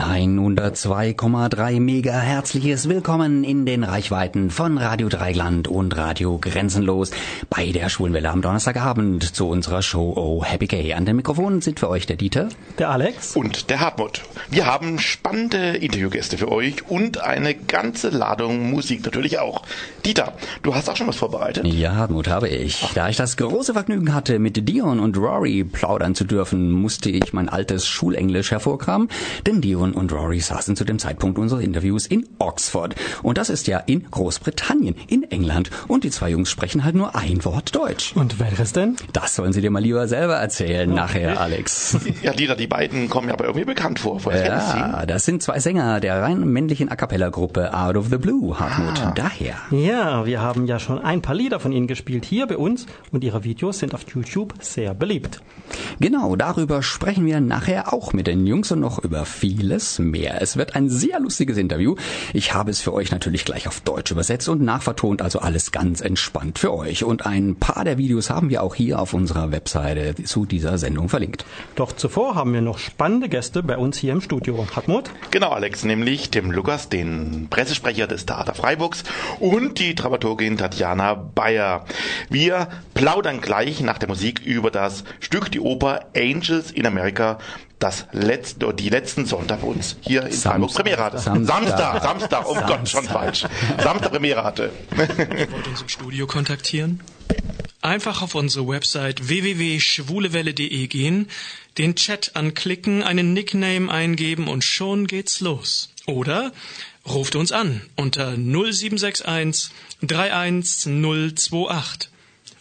102,3 Mega herzliches Willkommen in den Reichweiten von Radio Dreigland und Radio Grenzenlos bei der Schwulenwelle am Donnerstagabend zu unserer Show Oh Happy Gay. An den Mikrofonen sind für euch der Dieter, der Alex und der Hartmut. Wir haben spannende Interviewgäste für euch und eine ganze Ladung Musik natürlich auch. Dieter, du hast auch schon was vorbereitet? Ja, Hartmut, habe ich. Da ich das große Vergnügen hatte, mit Dion und Rory plaudern zu dürfen, musste ich mein altes Schulenglisch hervorkramen, denn Dion und Rory saßen zu dem Zeitpunkt unseres Interviews in Oxford. Und das ist ja in Großbritannien, in England. Und die zwei Jungs sprechen halt nur ein Wort Deutsch. Und welches denn? Das sollen sie dir mal lieber selber erzählen okay. nachher, Alex. Ja, Dieter, die beiden kommen ja aber irgendwie bekannt vor. Woher ja, das sind zwei Sänger der rein männlichen A Cappella-Gruppe Out of the Blue, Hartmut. Ah. Daher. Ja, wir haben ja schon ein paar Lieder von ihnen gespielt hier bei uns und ihre Videos sind auf YouTube sehr beliebt. Genau, darüber sprechen wir nachher auch mit den Jungs und noch über vieles mehr. Es wird ein sehr lustiges Interview. Ich habe es für euch natürlich gleich auf Deutsch übersetzt und nachvertont, also alles ganz entspannt für euch. Und ein paar der Videos haben wir auch hier auf unserer Webseite zu dieser Sendung verlinkt. Doch zuvor haben wir noch spannende Gäste bei uns hier im Studio. Hartmut? Genau, Alex, nämlich Tim Lukas, den Pressesprecher des Theater Freiburgs und die Dramaturgin Tatjana Bayer. Wir plaudern gleich nach der Musik über das Stück, die Oper Angels in America das letzte, die letzten Sonntag uns hier in Samstag. Freiburg Premiere hatte. Samstag, Samstag, Samstag oh Samstag. Gott, schon falsch. Samstag Premiere hatte. Ihr wollt uns im Studio kontaktieren? Einfach auf unsere Website www.schwulewelle.de gehen, den Chat anklicken, einen Nickname eingeben und schon geht's los. Oder ruft uns an unter 0761 31028.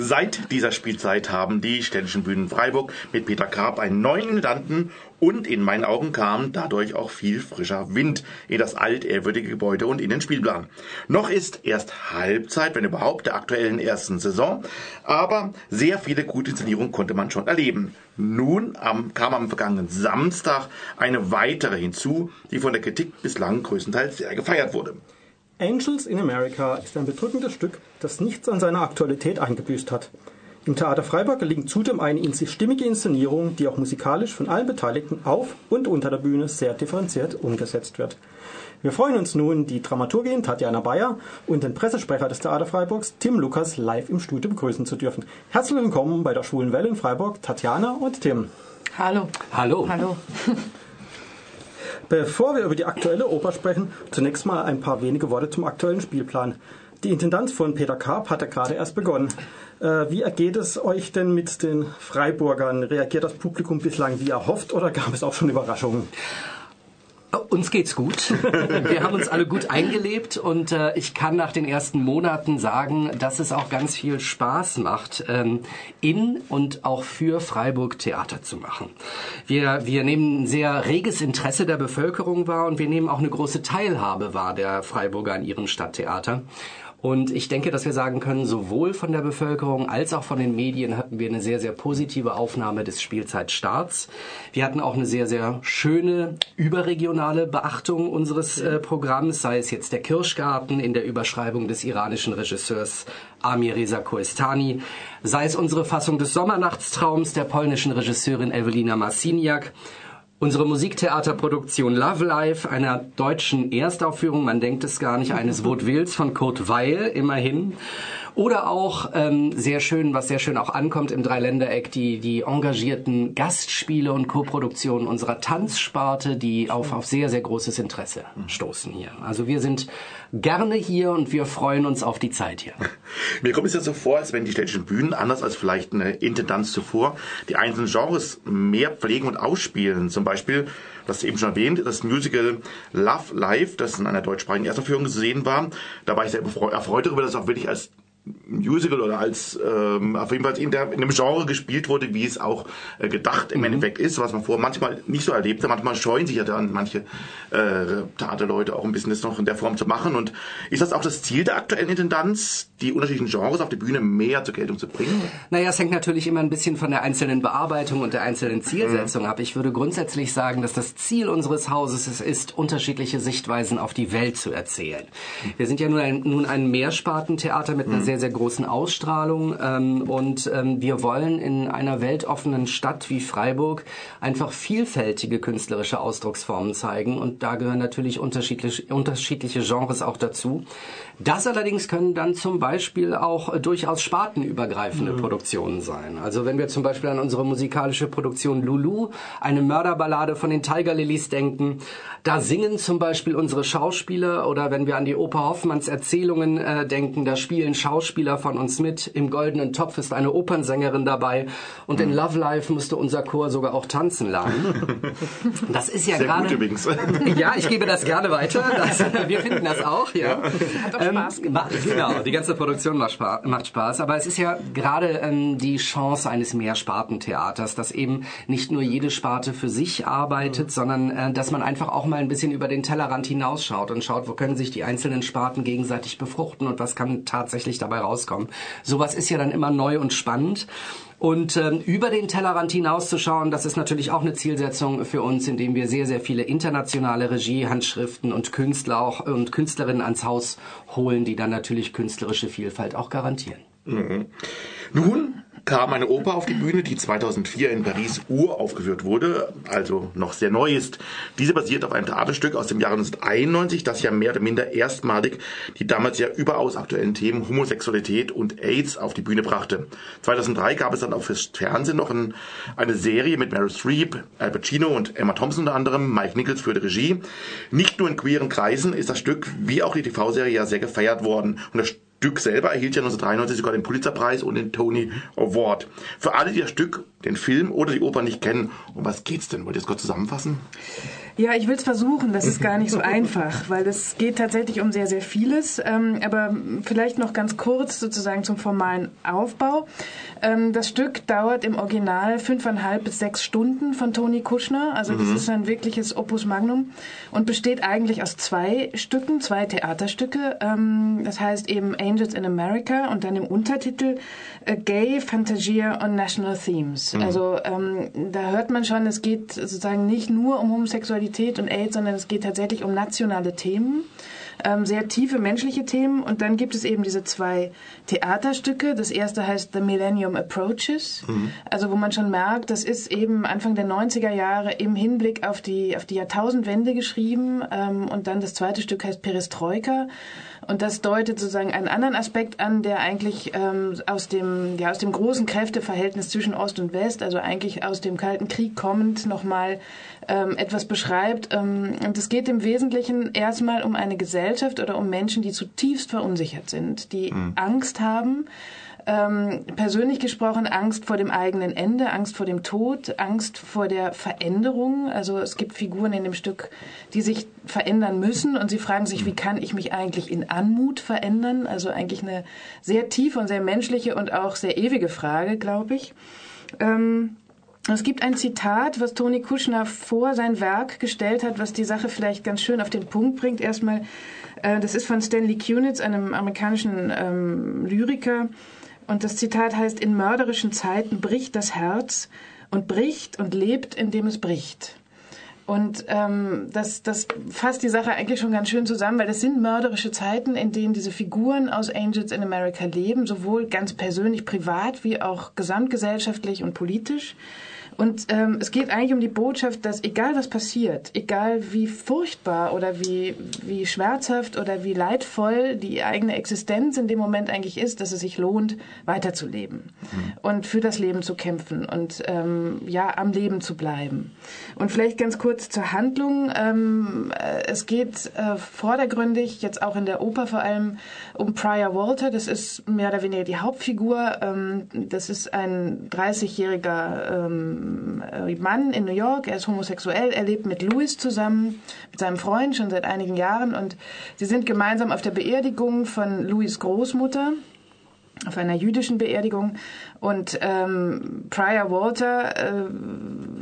Seit dieser Spielzeit haben die städtischen Bühnen Freiburg mit Peter Karp einen neuen Intendanten und in meinen Augen kam dadurch auch viel frischer Wind in das altehrwürdige Gebäude und in den Spielplan. Noch ist erst Halbzeit, wenn überhaupt, der aktuellen ersten Saison, aber sehr viele gute Inszenierungen konnte man schon erleben. Nun am, kam am vergangenen Samstag eine weitere hinzu, die von der Kritik bislang größtenteils sehr gefeiert wurde. Angels in America ist ein bedrückendes Stück, das nichts an seiner Aktualität eingebüßt hat. Im Theater Freiburg gelingt zudem eine in sich stimmige Inszenierung, die auch musikalisch von allen Beteiligten auf und unter der Bühne sehr differenziert umgesetzt wird. Wir freuen uns nun, die Dramaturgin Tatjana Bayer und den Pressesprecher des Theater Freiburgs Tim Lukas live im Studio begrüßen zu dürfen. Herzlich willkommen bei der Schwulen Welle in Freiburg, Tatjana und Tim. Hallo. Hallo. Hallo. Bevor wir über die aktuelle Oper sprechen, zunächst mal ein paar wenige Worte zum aktuellen Spielplan. Die Intendanz von Peter Karp hat ja gerade erst begonnen. Äh, wie ergeht es euch denn mit den Freiburgern? Reagiert das Publikum bislang wie erhofft oder gab es auch schon Überraschungen? Uns geht's gut. Wir haben uns alle gut eingelebt und äh, ich kann nach den ersten Monaten sagen, dass es auch ganz viel Spaß macht, ähm, in und auch für Freiburg Theater zu machen. Wir, wir nehmen ein sehr reges Interesse der Bevölkerung wahr und wir nehmen auch eine große Teilhabe wahr der Freiburger an ihren Stadttheater. Und ich denke, dass wir sagen können, sowohl von der Bevölkerung als auch von den Medien hatten wir eine sehr, sehr positive Aufnahme des Spielzeitstarts. Wir hatten auch eine sehr, sehr schöne überregionale Beachtung unseres äh, Programms, sei es jetzt der Kirschgarten in der Überschreibung des iranischen Regisseurs Amir Reza Koestani, sei es unsere Fassung des Sommernachtstraums der polnischen Regisseurin Evelina Marciniak Unsere Musiktheaterproduktion Love Life, einer deutschen Erstaufführung, man denkt es gar nicht, eines Vaudevilles von Kurt Weil, immerhin. Oder auch ähm, sehr schön, was sehr schön auch ankommt im Dreiländereck, die, die engagierten Gastspiele und Koproduktionen unserer Tanzsparte, die auf, auf sehr, sehr großes Interesse stoßen hier. Also wir sind gerne hier und wir freuen uns auf die Zeit hier. Mir kommt es ja so vor, als wenn die städtischen Bühnen, anders als vielleicht eine Intendanz zuvor, die einzelnen Genres mehr pflegen und ausspielen. Zum Beispiel, das eben schon erwähnt, das Musical Love Life, das in einer deutschsprachigen Erstaufführung zu sehen war. Da war ich sehr erfreut darüber, dass es auch wirklich als Musical oder als ähm, auf jeden Fall in, der, in einem Genre gespielt wurde, wie es auch äh, gedacht im mhm. Endeffekt ist, was man vorher manchmal nicht so erlebt hat. Manchmal scheuen sich ja dann manche äh, Theaterleute auch ein bisschen das noch in der Form zu machen. Und ist das auch das Ziel der aktuellen Intendanz, die unterschiedlichen Genres auf der Bühne mehr zur Geltung zu bringen? Naja, es hängt natürlich immer ein bisschen von der einzelnen Bearbeitung und der einzelnen Zielsetzung mhm. ab. Ich würde grundsätzlich sagen, dass das Ziel unseres Hauses es ist, unterschiedliche Sichtweisen auf die Welt zu erzählen. Wir sind ja nun ein, nun ein Mehrspartentheater mit einer mhm. sehr, sehr großen Ausstrahlung ähm, und ähm, wir wollen in einer weltoffenen Stadt wie Freiburg einfach vielfältige künstlerische Ausdrucksformen zeigen und da gehören natürlich unterschiedliche, unterschiedliche Genres auch dazu. Das allerdings können dann zum Beispiel auch äh, durchaus spartenübergreifende mhm. Produktionen sein. Also wenn wir zum Beispiel an unsere musikalische Produktion Lulu, eine Mörderballade von den Tiger Lilies denken, da singen zum Beispiel unsere Schauspieler oder wenn wir an die Oper Hoffmanns Erzählungen äh, denken, da spielen Schauspieler von uns mit. Im Goldenen Topf ist eine Opernsängerin dabei und in mhm. Love Life musste unser Chor sogar auch tanzen lernen. Das ist ja gerade. Ja, ich gebe das gerne weiter. Das, wir finden das auch. Ja. ja. Hat auch Spaß ähm, gemacht. Genau, die ganze Produktion macht Spaß, macht Spaß. Aber es ist ja gerade ähm, die Chance eines Mehrspartentheaters, dass eben nicht nur jede Sparte für sich arbeitet, mhm. sondern äh, dass man einfach auch mal ein bisschen über den Tellerrand hinausschaut und schaut, wo können sich die einzelnen Sparten gegenseitig befruchten und was kann tatsächlich dabei rauskommen. Sowas ist ja dann immer neu und spannend. Und ähm, über den Tellerrand hinauszuschauen, das ist natürlich auch eine Zielsetzung für uns, indem wir sehr, sehr viele internationale Regiehandschriften und Künstler auch und Künstlerinnen ans Haus holen, die dann natürlich künstlerische Vielfalt auch garantieren. Mhm. Nun kam eine Oper auf die Bühne, die 2004 in Paris uraufgeführt wurde, also noch sehr neu ist. Diese basiert auf einem Theaterstück aus dem Jahre 1991, das ja mehr oder minder erstmalig die damals ja überaus aktuellen Themen Homosexualität und AIDS auf die Bühne brachte. 2003 gab es dann auch fürs Fernsehen noch ein, eine Serie mit Meryl Streep, Al Pacino und Emma Thompson unter anderem. Mike Nichols führte Regie. Nicht nur in queeren Kreisen ist das Stück, wie auch die TV-Serie, ja sehr gefeiert worden. Und das Stück selber erhielt ja 1993 sogar den Pulitzerpreis und den Tony Award. Für alle, die das Stück, den Film oder die Oper nicht kennen, um was geht's denn? Wollt ihr es kurz zusammenfassen? Ja, ich will es versuchen. Das ist gar nicht so einfach, weil es geht tatsächlich um sehr, sehr vieles. Ähm, aber vielleicht noch ganz kurz sozusagen zum formalen Aufbau. Ähm, das Stück dauert im Original fünfeinhalb bis sechs Stunden von Toni Kuschner. Also mhm. das ist ein wirkliches Opus Magnum und besteht eigentlich aus zwei Stücken, zwei Theaterstücke. Ähm, das heißt eben Angels in America und dann im Untertitel Gay Fantasia on National Themes. Mhm. Also da hört man schon, es geht sozusagen nicht nur um Homosexualität und AIDS, sondern es geht tatsächlich um nationale Themen ähm, sehr tiefe menschliche Themen. Und dann gibt es eben diese zwei Theaterstücke. Das erste heißt The Millennium Approaches, mhm. also wo man schon merkt, das ist eben Anfang der 90er Jahre im Hinblick auf die, auf die Jahrtausendwende geschrieben. Ähm, und dann das zweite Stück heißt Perestroika. Und das deutet sozusagen einen anderen Aspekt an, der eigentlich ähm, aus dem ja aus dem großen Kräfteverhältnis zwischen Ost und West, also eigentlich aus dem Kalten Krieg kommend, nochmal ähm, etwas beschreibt. Ähm, und es geht im Wesentlichen erstmal um eine Gesellschaft oder um Menschen, die zutiefst verunsichert sind, die mhm. Angst haben ähm, persönlich gesprochen Angst vor dem eigenen Ende, Angst vor dem Tod, Angst vor der Veränderung. Also es gibt Figuren in dem Stück, die sich verändern müssen und sie fragen sich, wie kann ich mich eigentlich in Anmut verändern? Also eigentlich eine sehr tiefe und sehr menschliche und auch sehr ewige Frage, glaube ich. Ähm, es gibt ein Zitat, was Toni Kuschner vor sein Werk gestellt hat, was die Sache vielleicht ganz schön auf den Punkt bringt. Erstmal, äh, das ist von Stanley Kunitz, einem amerikanischen ähm, Lyriker. Und das Zitat heißt, in mörderischen Zeiten bricht das Herz und bricht und lebt, indem es bricht. Und ähm, das, das fasst die Sache eigentlich schon ganz schön zusammen, weil das sind mörderische Zeiten, in denen diese Figuren aus Angels in America leben, sowohl ganz persönlich, privat, wie auch gesamtgesellschaftlich und politisch. Und ähm, es geht eigentlich um die Botschaft, dass egal was passiert, egal wie furchtbar oder wie, wie schmerzhaft oder wie leidvoll die eigene Existenz in dem Moment eigentlich ist, dass es sich lohnt, weiterzuleben mhm. und für das Leben zu kämpfen und ähm, ja, am Leben zu bleiben. Und vielleicht ganz kurz zur Handlung. Ähm, äh, es geht äh, vordergründig, jetzt auch in der Oper vor allem, um Prior Walter. Das ist mehr oder weniger die Hauptfigur. Ähm, das ist ein 30-jähriger ähm, äh, Mann in New York, er ist homosexuell, er lebt mit Louis zusammen, mit seinem Freund schon seit einigen Jahren und sie sind gemeinsam auf der Beerdigung von Louis Großmutter auf einer jüdischen Beerdigung. Und ähm, Prior Walter äh,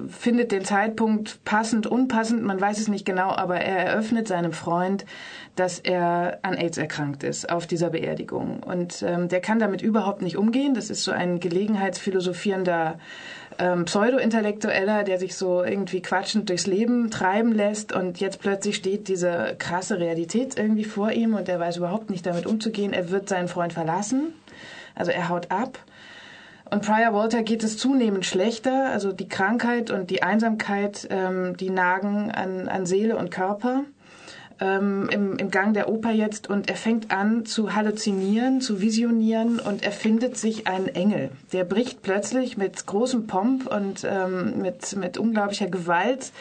findet den Zeitpunkt passend, unpassend, man weiß es nicht genau, aber er eröffnet seinem Freund, dass er an AIDS erkrankt ist auf dieser Beerdigung. Und ähm, der kann damit überhaupt nicht umgehen. Das ist so ein gelegenheitsphilosophierender ähm, Pseudo-Intellektueller, der sich so irgendwie quatschend durchs Leben treiben lässt und jetzt plötzlich steht diese krasse Realität irgendwie vor ihm und er weiß überhaupt nicht damit umzugehen. Er wird seinen Freund verlassen, also er haut ab. Und Prior Walter geht es zunehmend schlechter. Also die Krankheit und die Einsamkeit, ähm, die nagen an, an Seele und Körper ähm, im, im Gang der Oper jetzt und er fängt an zu halluzinieren, zu visionieren und er findet sich einen Engel. Der bricht plötzlich mit großem Pomp und ähm, mit, mit unglaublicher Gewalt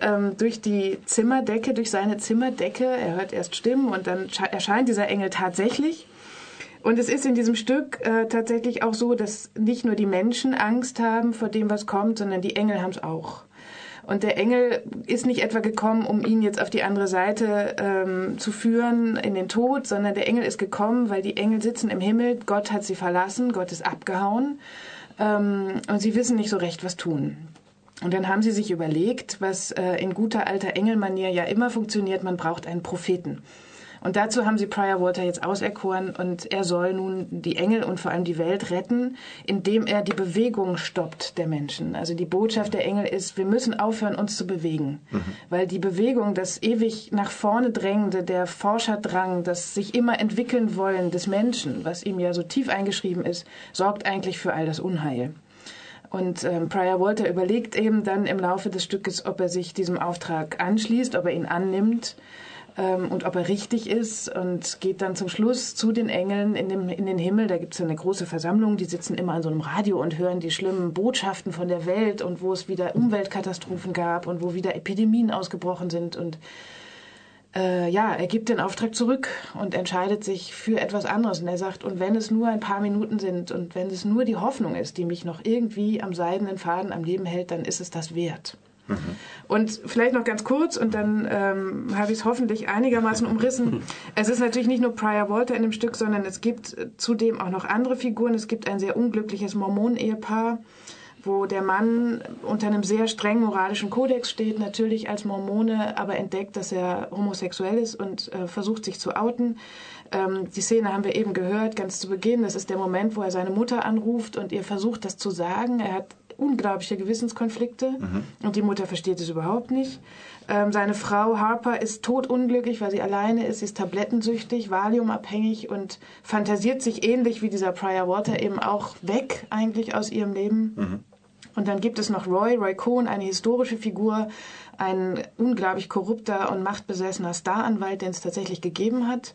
ähm, durch die Zimmerdecke, durch seine Zimmerdecke. Er hört erst Stimmen und dann erscheint dieser Engel tatsächlich. Und es ist in diesem Stück äh, tatsächlich auch so, dass nicht nur die Menschen Angst haben vor dem, was kommt, sondern die Engel haben es auch. Und der Engel ist nicht etwa gekommen, um ihn jetzt auf die andere Seite ähm, zu führen in den Tod, sondern der Engel ist gekommen, weil die Engel sitzen im Himmel, Gott hat sie verlassen, Gott ist abgehauen ähm, und sie wissen nicht so recht, was tun. Und dann haben sie sich überlegt, was äh, in guter alter Engelmanier ja immer funktioniert, man braucht einen Propheten. Und dazu haben sie Prior Walter jetzt auserkoren und er soll nun die Engel und vor allem die Welt retten, indem er die Bewegung stoppt der Menschen. Also die Botschaft der Engel ist, wir müssen aufhören, uns zu bewegen. Mhm. Weil die Bewegung, das ewig nach vorne drängende, der Forscherdrang, das sich immer entwickeln wollen des Menschen, was ihm ja so tief eingeschrieben ist, sorgt eigentlich für all das Unheil. Und ähm, Prior Walter überlegt eben dann im Laufe des Stückes, ob er sich diesem Auftrag anschließt, ob er ihn annimmt und ob er richtig ist und geht dann zum Schluss zu den Engeln in, dem, in den Himmel. Da gibt es eine große Versammlung, die sitzen immer an so einem Radio und hören die schlimmen Botschaften von der Welt und wo es wieder Umweltkatastrophen gab und wo wieder Epidemien ausgebrochen sind und äh, ja, er gibt den Auftrag zurück und entscheidet sich für etwas anderes. Und er sagt, und wenn es nur ein paar Minuten sind und wenn es nur die Hoffnung ist, die mich noch irgendwie am seidenen Faden am Leben hält, dann ist es das wert. Und vielleicht noch ganz kurz und dann ähm, habe ich es hoffentlich einigermaßen umrissen. Es ist natürlich nicht nur Prior Walter in dem Stück, sondern es gibt zudem auch noch andere Figuren. Es gibt ein sehr unglückliches Mormonen-Ehepaar, wo der Mann unter einem sehr strengen moralischen Kodex steht, natürlich als Mormone, aber entdeckt, dass er homosexuell ist und äh, versucht sich zu outen. Ähm, die Szene haben wir eben gehört, ganz zu Beginn. Das ist der Moment, wo er seine Mutter anruft und ihr versucht, das zu sagen. Er hat unglaubliche Gewissenskonflikte mhm. und die Mutter versteht es überhaupt nicht. Ähm, seine Frau Harper ist totunglücklich, weil sie alleine ist. Sie ist tablettensüchtig, valiumabhängig und fantasiert sich ähnlich wie dieser Prior Water eben auch weg eigentlich aus ihrem Leben. Mhm. Und dann gibt es noch Roy, Roy Cohn, eine historische Figur, ein unglaublich korrupter und machtbesessener Staranwalt, den es tatsächlich gegeben hat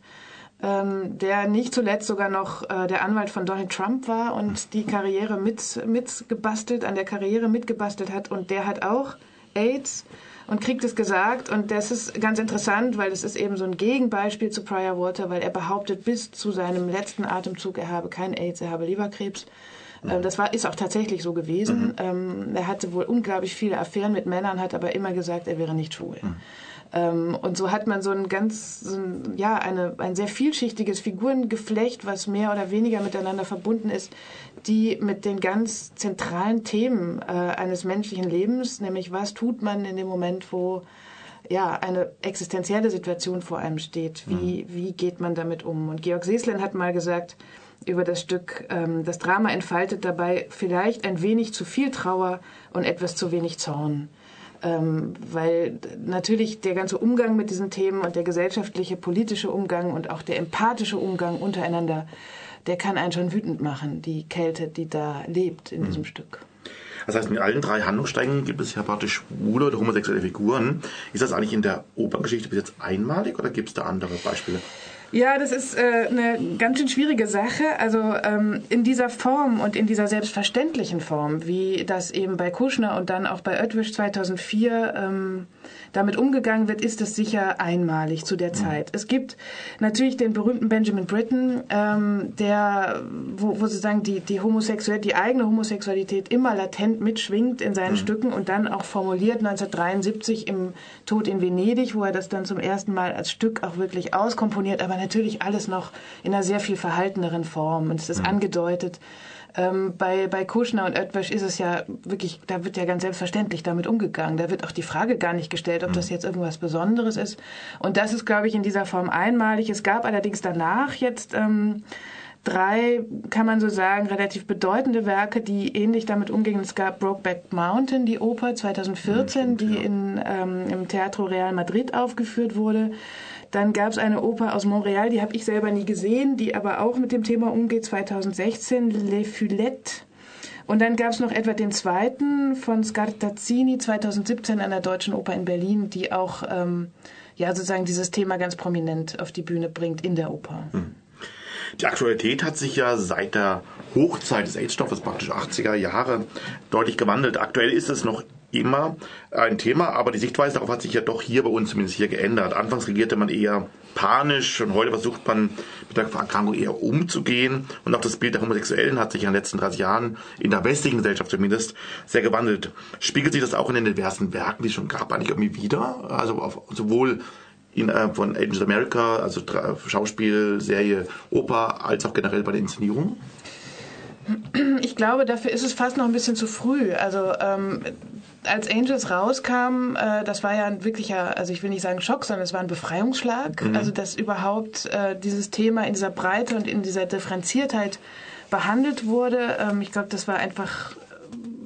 ähm, der nicht zuletzt sogar noch äh, der Anwalt von Donald Trump war und die Karriere mit, mitgebastelt, an der Karriere mitgebastelt hat. Und der hat auch AIDS und kriegt es gesagt. Und das ist ganz interessant, weil es ist eben so ein Gegenbeispiel zu Prior Water, weil er behauptet bis zu seinem letzten Atemzug, er habe kein AIDS, er habe Leberkrebs. Ähm, das war, ist auch tatsächlich so gewesen. Mhm. Ähm, er hatte wohl unglaublich viele Affären mit Männern, hat aber immer gesagt, er wäre nicht schwul. Mhm. Ähm, und so hat man so ein ganz, so ein, ja, eine, ein sehr vielschichtiges Figurengeflecht, was mehr oder weniger miteinander verbunden ist, die mit den ganz zentralen Themen äh, eines menschlichen Lebens, nämlich was tut man in dem Moment, wo ja, eine existenzielle Situation vor einem steht. Wie, mhm. wie geht man damit um? Und Georg Seeslen hat mal gesagt über das Stück, ähm, das Drama entfaltet dabei vielleicht ein wenig zu viel Trauer und etwas zu wenig Zorn ähm, weil natürlich der ganze Umgang mit diesen Themen und der gesellschaftliche, politische Umgang und auch der empathische Umgang untereinander, der kann einen schon wütend machen, die Kälte, die da lebt in mhm. diesem Stück. Das heißt, in allen drei Handlungssträngen gibt es ja praktisch schwule oder homosexuelle Figuren. Ist das eigentlich in der Operngeschichte bis jetzt einmalig oder gibt es da andere Beispiele? Ja, das ist äh, eine ganz schön schwierige Sache. Also ähm, in dieser Form und in dieser selbstverständlichen Form, wie das eben bei Kushner und dann auch bei Oetwisch 2004 ähm, damit umgegangen wird, ist es sicher einmalig zu der mhm. Zeit. Es gibt natürlich den berühmten Benjamin Britten, ähm, der, wo, wo sozusagen die, die Homosexualität, die eigene Homosexualität immer latent mitschwingt in seinen mhm. Stücken und dann auch formuliert 1973 im Tod in Venedig, wo er das dann zum ersten Mal als Stück auch wirklich auskomponiert, aber natürlich alles noch in einer sehr viel verhalteneren Form und es ist mhm. angedeutet. Ähm, bei, bei Kushner und Oetwisch ist es ja wirklich, da wird ja ganz selbstverständlich damit umgegangen. Da wird auch die Frage gar nicht gestellt, ob das mhm. jetzt irgendwas Besonderes ist. Und das ist, glaube ich, in dieser Form einmalig. Es gab allerdings danach jetzt ähm, drei, kann man so sagen, relativ bedeutende Werke, die ähnlich damit umgingen. Es gab Brokeback Mountain, die Oper 2014, ja, stimmt, die ja. in, ähm, im Teatro Real Madrid aufgeführt wurde. Dann gab es eine Oper aus Montreal, die habe ich selber nie gesehen, die aber auch mit dem Thema umgeht, 2016, Les Fulettes. Und dann gab es noch etwa den zweiten von Scartazzini 2017 an der Deutschen Oper in Berlin, die auch ähm, ja sozusagen dieses Thema ganz prominent auf die Bühne bringt in der Oper. Hm. Die Aktualität hat sich ja seit der Hochzeit des AIDS-Stoffes, praktisch 80er Jahre, deutlich gewandelt. Aktuell ist es noch immer ein Thema, aber die Sichtweise darauf hat sich ja doch hier bei uns zumindest hier geändert. Anfangs regierte man eher panisch und heute versucht man mit der Erkrankung eher umzugehen und auch das Bild der Homosexuellen hat sich in den letzten 30 Jahren in der westlichen Gesellschaft zumindest sehr gewandelt. Spiegelt sich das auch in den diversen Werken, die es schon gab, eigentlich irgendwie wieder? Also auf, sowohl in, äh, von Agents America, also Schauspiel, Serie, Oper, als auch generell bei der Inszenierung? Ich glaube, dafür ist es fast noch ein bisschen zu früh. Also ähm, als Angels rauskam, äh, das war ja ein wirklicher, also ich will nicht sagen Schock, sondern es war ein Befreiungsschlag. Mhm. Also dass überhaupt äh, dieses Thema in dieser Breite und in dieser Differenziertheit behandelt wurde. Ähm, ich glaube, das war einfach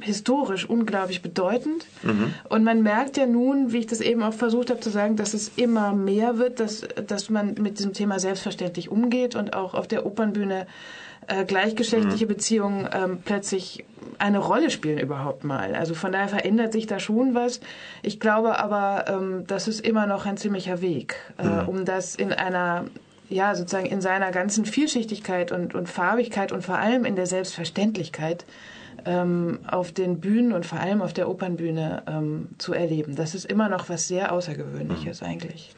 historisch unglaublich bedeutend. Mhm. Und man merkt ja nun, wie ich das eben auch versucht habe zu sagen, dass es immer mehr wird, dass, dass man mit diesem Thema selbstverständlich umgeht und auch auf der Opernbühne äh, gleichgeschlechtliche mhm. Beziehungen ähm, plötzlich eine Rolle spielen überhaupt mal. Also von daher verändert sich da schon was. Ich glaube aber, ähm, das ist immer noch ein ziemlicher Weg, äh, mhm. um das in einer ja, sozusagen in seiner ganzen Vielschichtigkeit und, und Farbigkeit und vor allem in der Selbstverständlichkeit ähm, auf den Bühnen und vor allem auf der Opernbühne ähm, zu erleben. Das ist immer noch was sehr Außergewöhnliches mhm. eigentlich.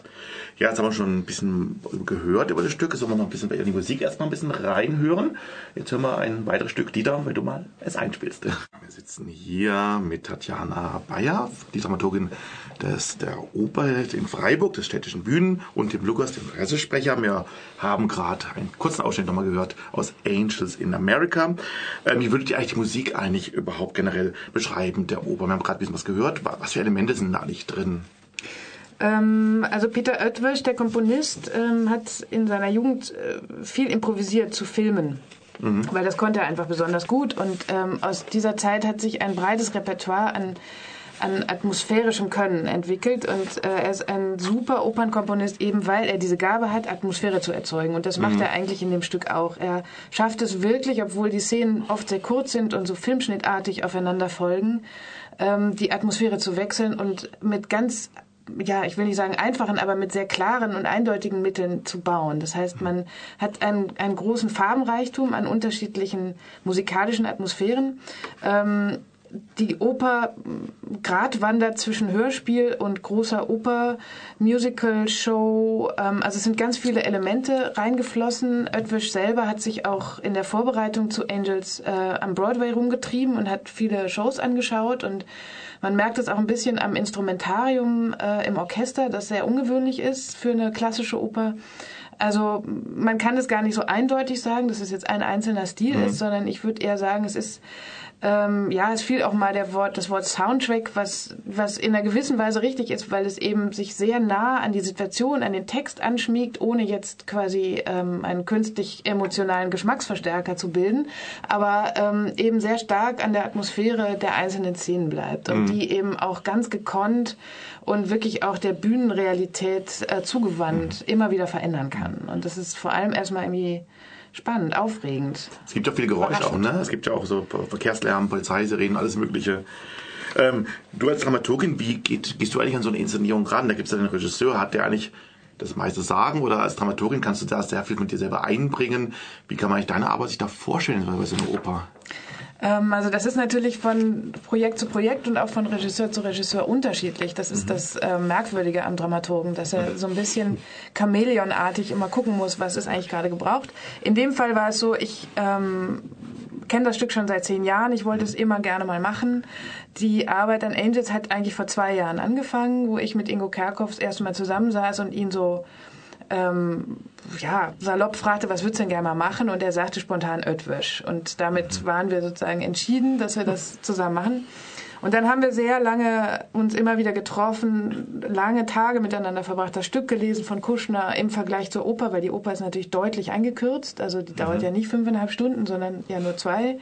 Ja, jetzt haben wir schon ein bisschen gehört über das Stück. Sollen wir noch ein bisschen bei die Musik erstmal ein bisschen reinhören? Jetzt hören wir ein weiteres Stück Lieder, wenn du mal es einspielst. Wir sitzen hier mit Tatjana Bayer, die Dramaturgin des, der Oper in Freiburg, des städtischen Bühnen, und dem Lukas, dem Pressesprecher. Wir haben gerade einen kurzen Ausschnitt nochmal gehört aus Angels in America. Ähm, wie würdet ihr eigentlich die Musik eigentlich überhaupt generell beschreiben, der Oper? Wir haben gerade ein bisschen was gehört. Was für Elemente sind da eigentlich drin? Ähm, also Peter Oetwisch, der Komponist, ähm, hat in seiner Jugend äh, viel improvisiert zu Filmen. Mhm. Weil das konnte er einfach besonders gut. Und ähm, aus dieser Zeit hat sich ein breites Repertoire an, an atmosphärischem Können entwickelt. Und äh, er ist ein super Opernkomponist, eben weil er diese Gabe hat, Atmosphäre zu erzeugen. Und das macht mhm. er eigentlich in dem Stück auch. Er schafft es wirklich, obwohl die Szenen oft sehr kurz sind und so filmschnittartig aufeinander folgen, die Atmosphäre zu wechseln und mit ganz ja, ich will nicht sagen einfachen, aber mit sehr klaren und eindeutigen Mitteln zu bauen. Das heißt, man hat einen, einen großen Farbenreichtum an unterschiedlichen musikalischen Atmosphären. Ähm, die Oper grad wandert zwischen Hörspiel und großer Oper, Musical, Show. Ähm, also es sind ganz viele Elemente reingeflossen. Oetwisch selber hat sich auch in der Vorbereitung zu Angels äh, am Broadway rumgetrieben und hat viele Shows angeschaut und man merkt es auch ein bisschen am Instrumentarium äh, im Orchester, das sehr ungewöhnlich ist für eine klassische Oper. Also man kann es gar nicht so eindeutig sagen, dass es jetzt ein einzelner Stil mhm. ist, sondern ich würde eher sagen, es ist ähm, ja, es fiel auch mal der Wort, das Wort Soundtrack, was, was in einer gewissen Weise richtig ist, weil es eben sich sehr nah an die Situation, an den Text anschmiegt, ohne jetzt quasi ähm, einen künstlich emotionalen Geschmacksverstärker zu bilden, aber ähm, eben sehr stark an der Atmosphäre der einzelnen Szenen bleibt und mhm. die eben auch ganz gekonnt und wirklich auch der Bühnenrealität äh, zugewandt mhm. immer wieder verändern kann. Und das ist vor allem erstmal irgendwie spannend, aufregend. Es gibt ja viele Geräusche auch, ne? Es gibt ja auch so Verkehrslärm, Polizeisirenen, alles Mögliche. Ähm, du als Dramaturgin, wie geht, gehst du eigentlich an so eine Inszenierung ran? Da gibt es ja den Regisseur, hat der eigentlich das meiste sagen oder als Dramaturgin kannst du da sehr viel mit dir selber einbringen? Wie kann man eigentlich deine Arbeit sich da vorstellen bei so einer Oper? Ähm, also das ist natürlich von Projekt zu Projekt und auch von Regisseur zu Regisseur unterschiedlich. Das ist mhm. das äh, Merkwürdige am Dramaturgen, dass er so ein bisschen Chamäleonartig immer gucken muss, was ist eigentlich gerade gebraucht. In dem Fall war es so, ich ähm, kenne das Stück schon seit zehn Jahren. Ich wollte es immer gerne mal machen. Die Arbeit an Angels hat eigentlich vor zwei Jahren angefangen, wo ich mit Ingo Kerkhoffs erstmal zusammensaß und ihn so ähm, ja, salopp fragte, was würdest du denn gerne mal machen? Und er sagte spontan Ötwisch. Und damit waren wir sozusagen entschieden, dass wir das zusammen machen. Und dann haben wir sehr lange uns immer wieder getroffen, lange Tage miteinander verbracht, das Stück gelesen von Kuschner im Vergleich zur Oper, weil die Oper ist natürlich deutlich eingekürzt. Also die dauert mhm. ja nicht fünfeinhalb Stunden, sondern ja nur zwei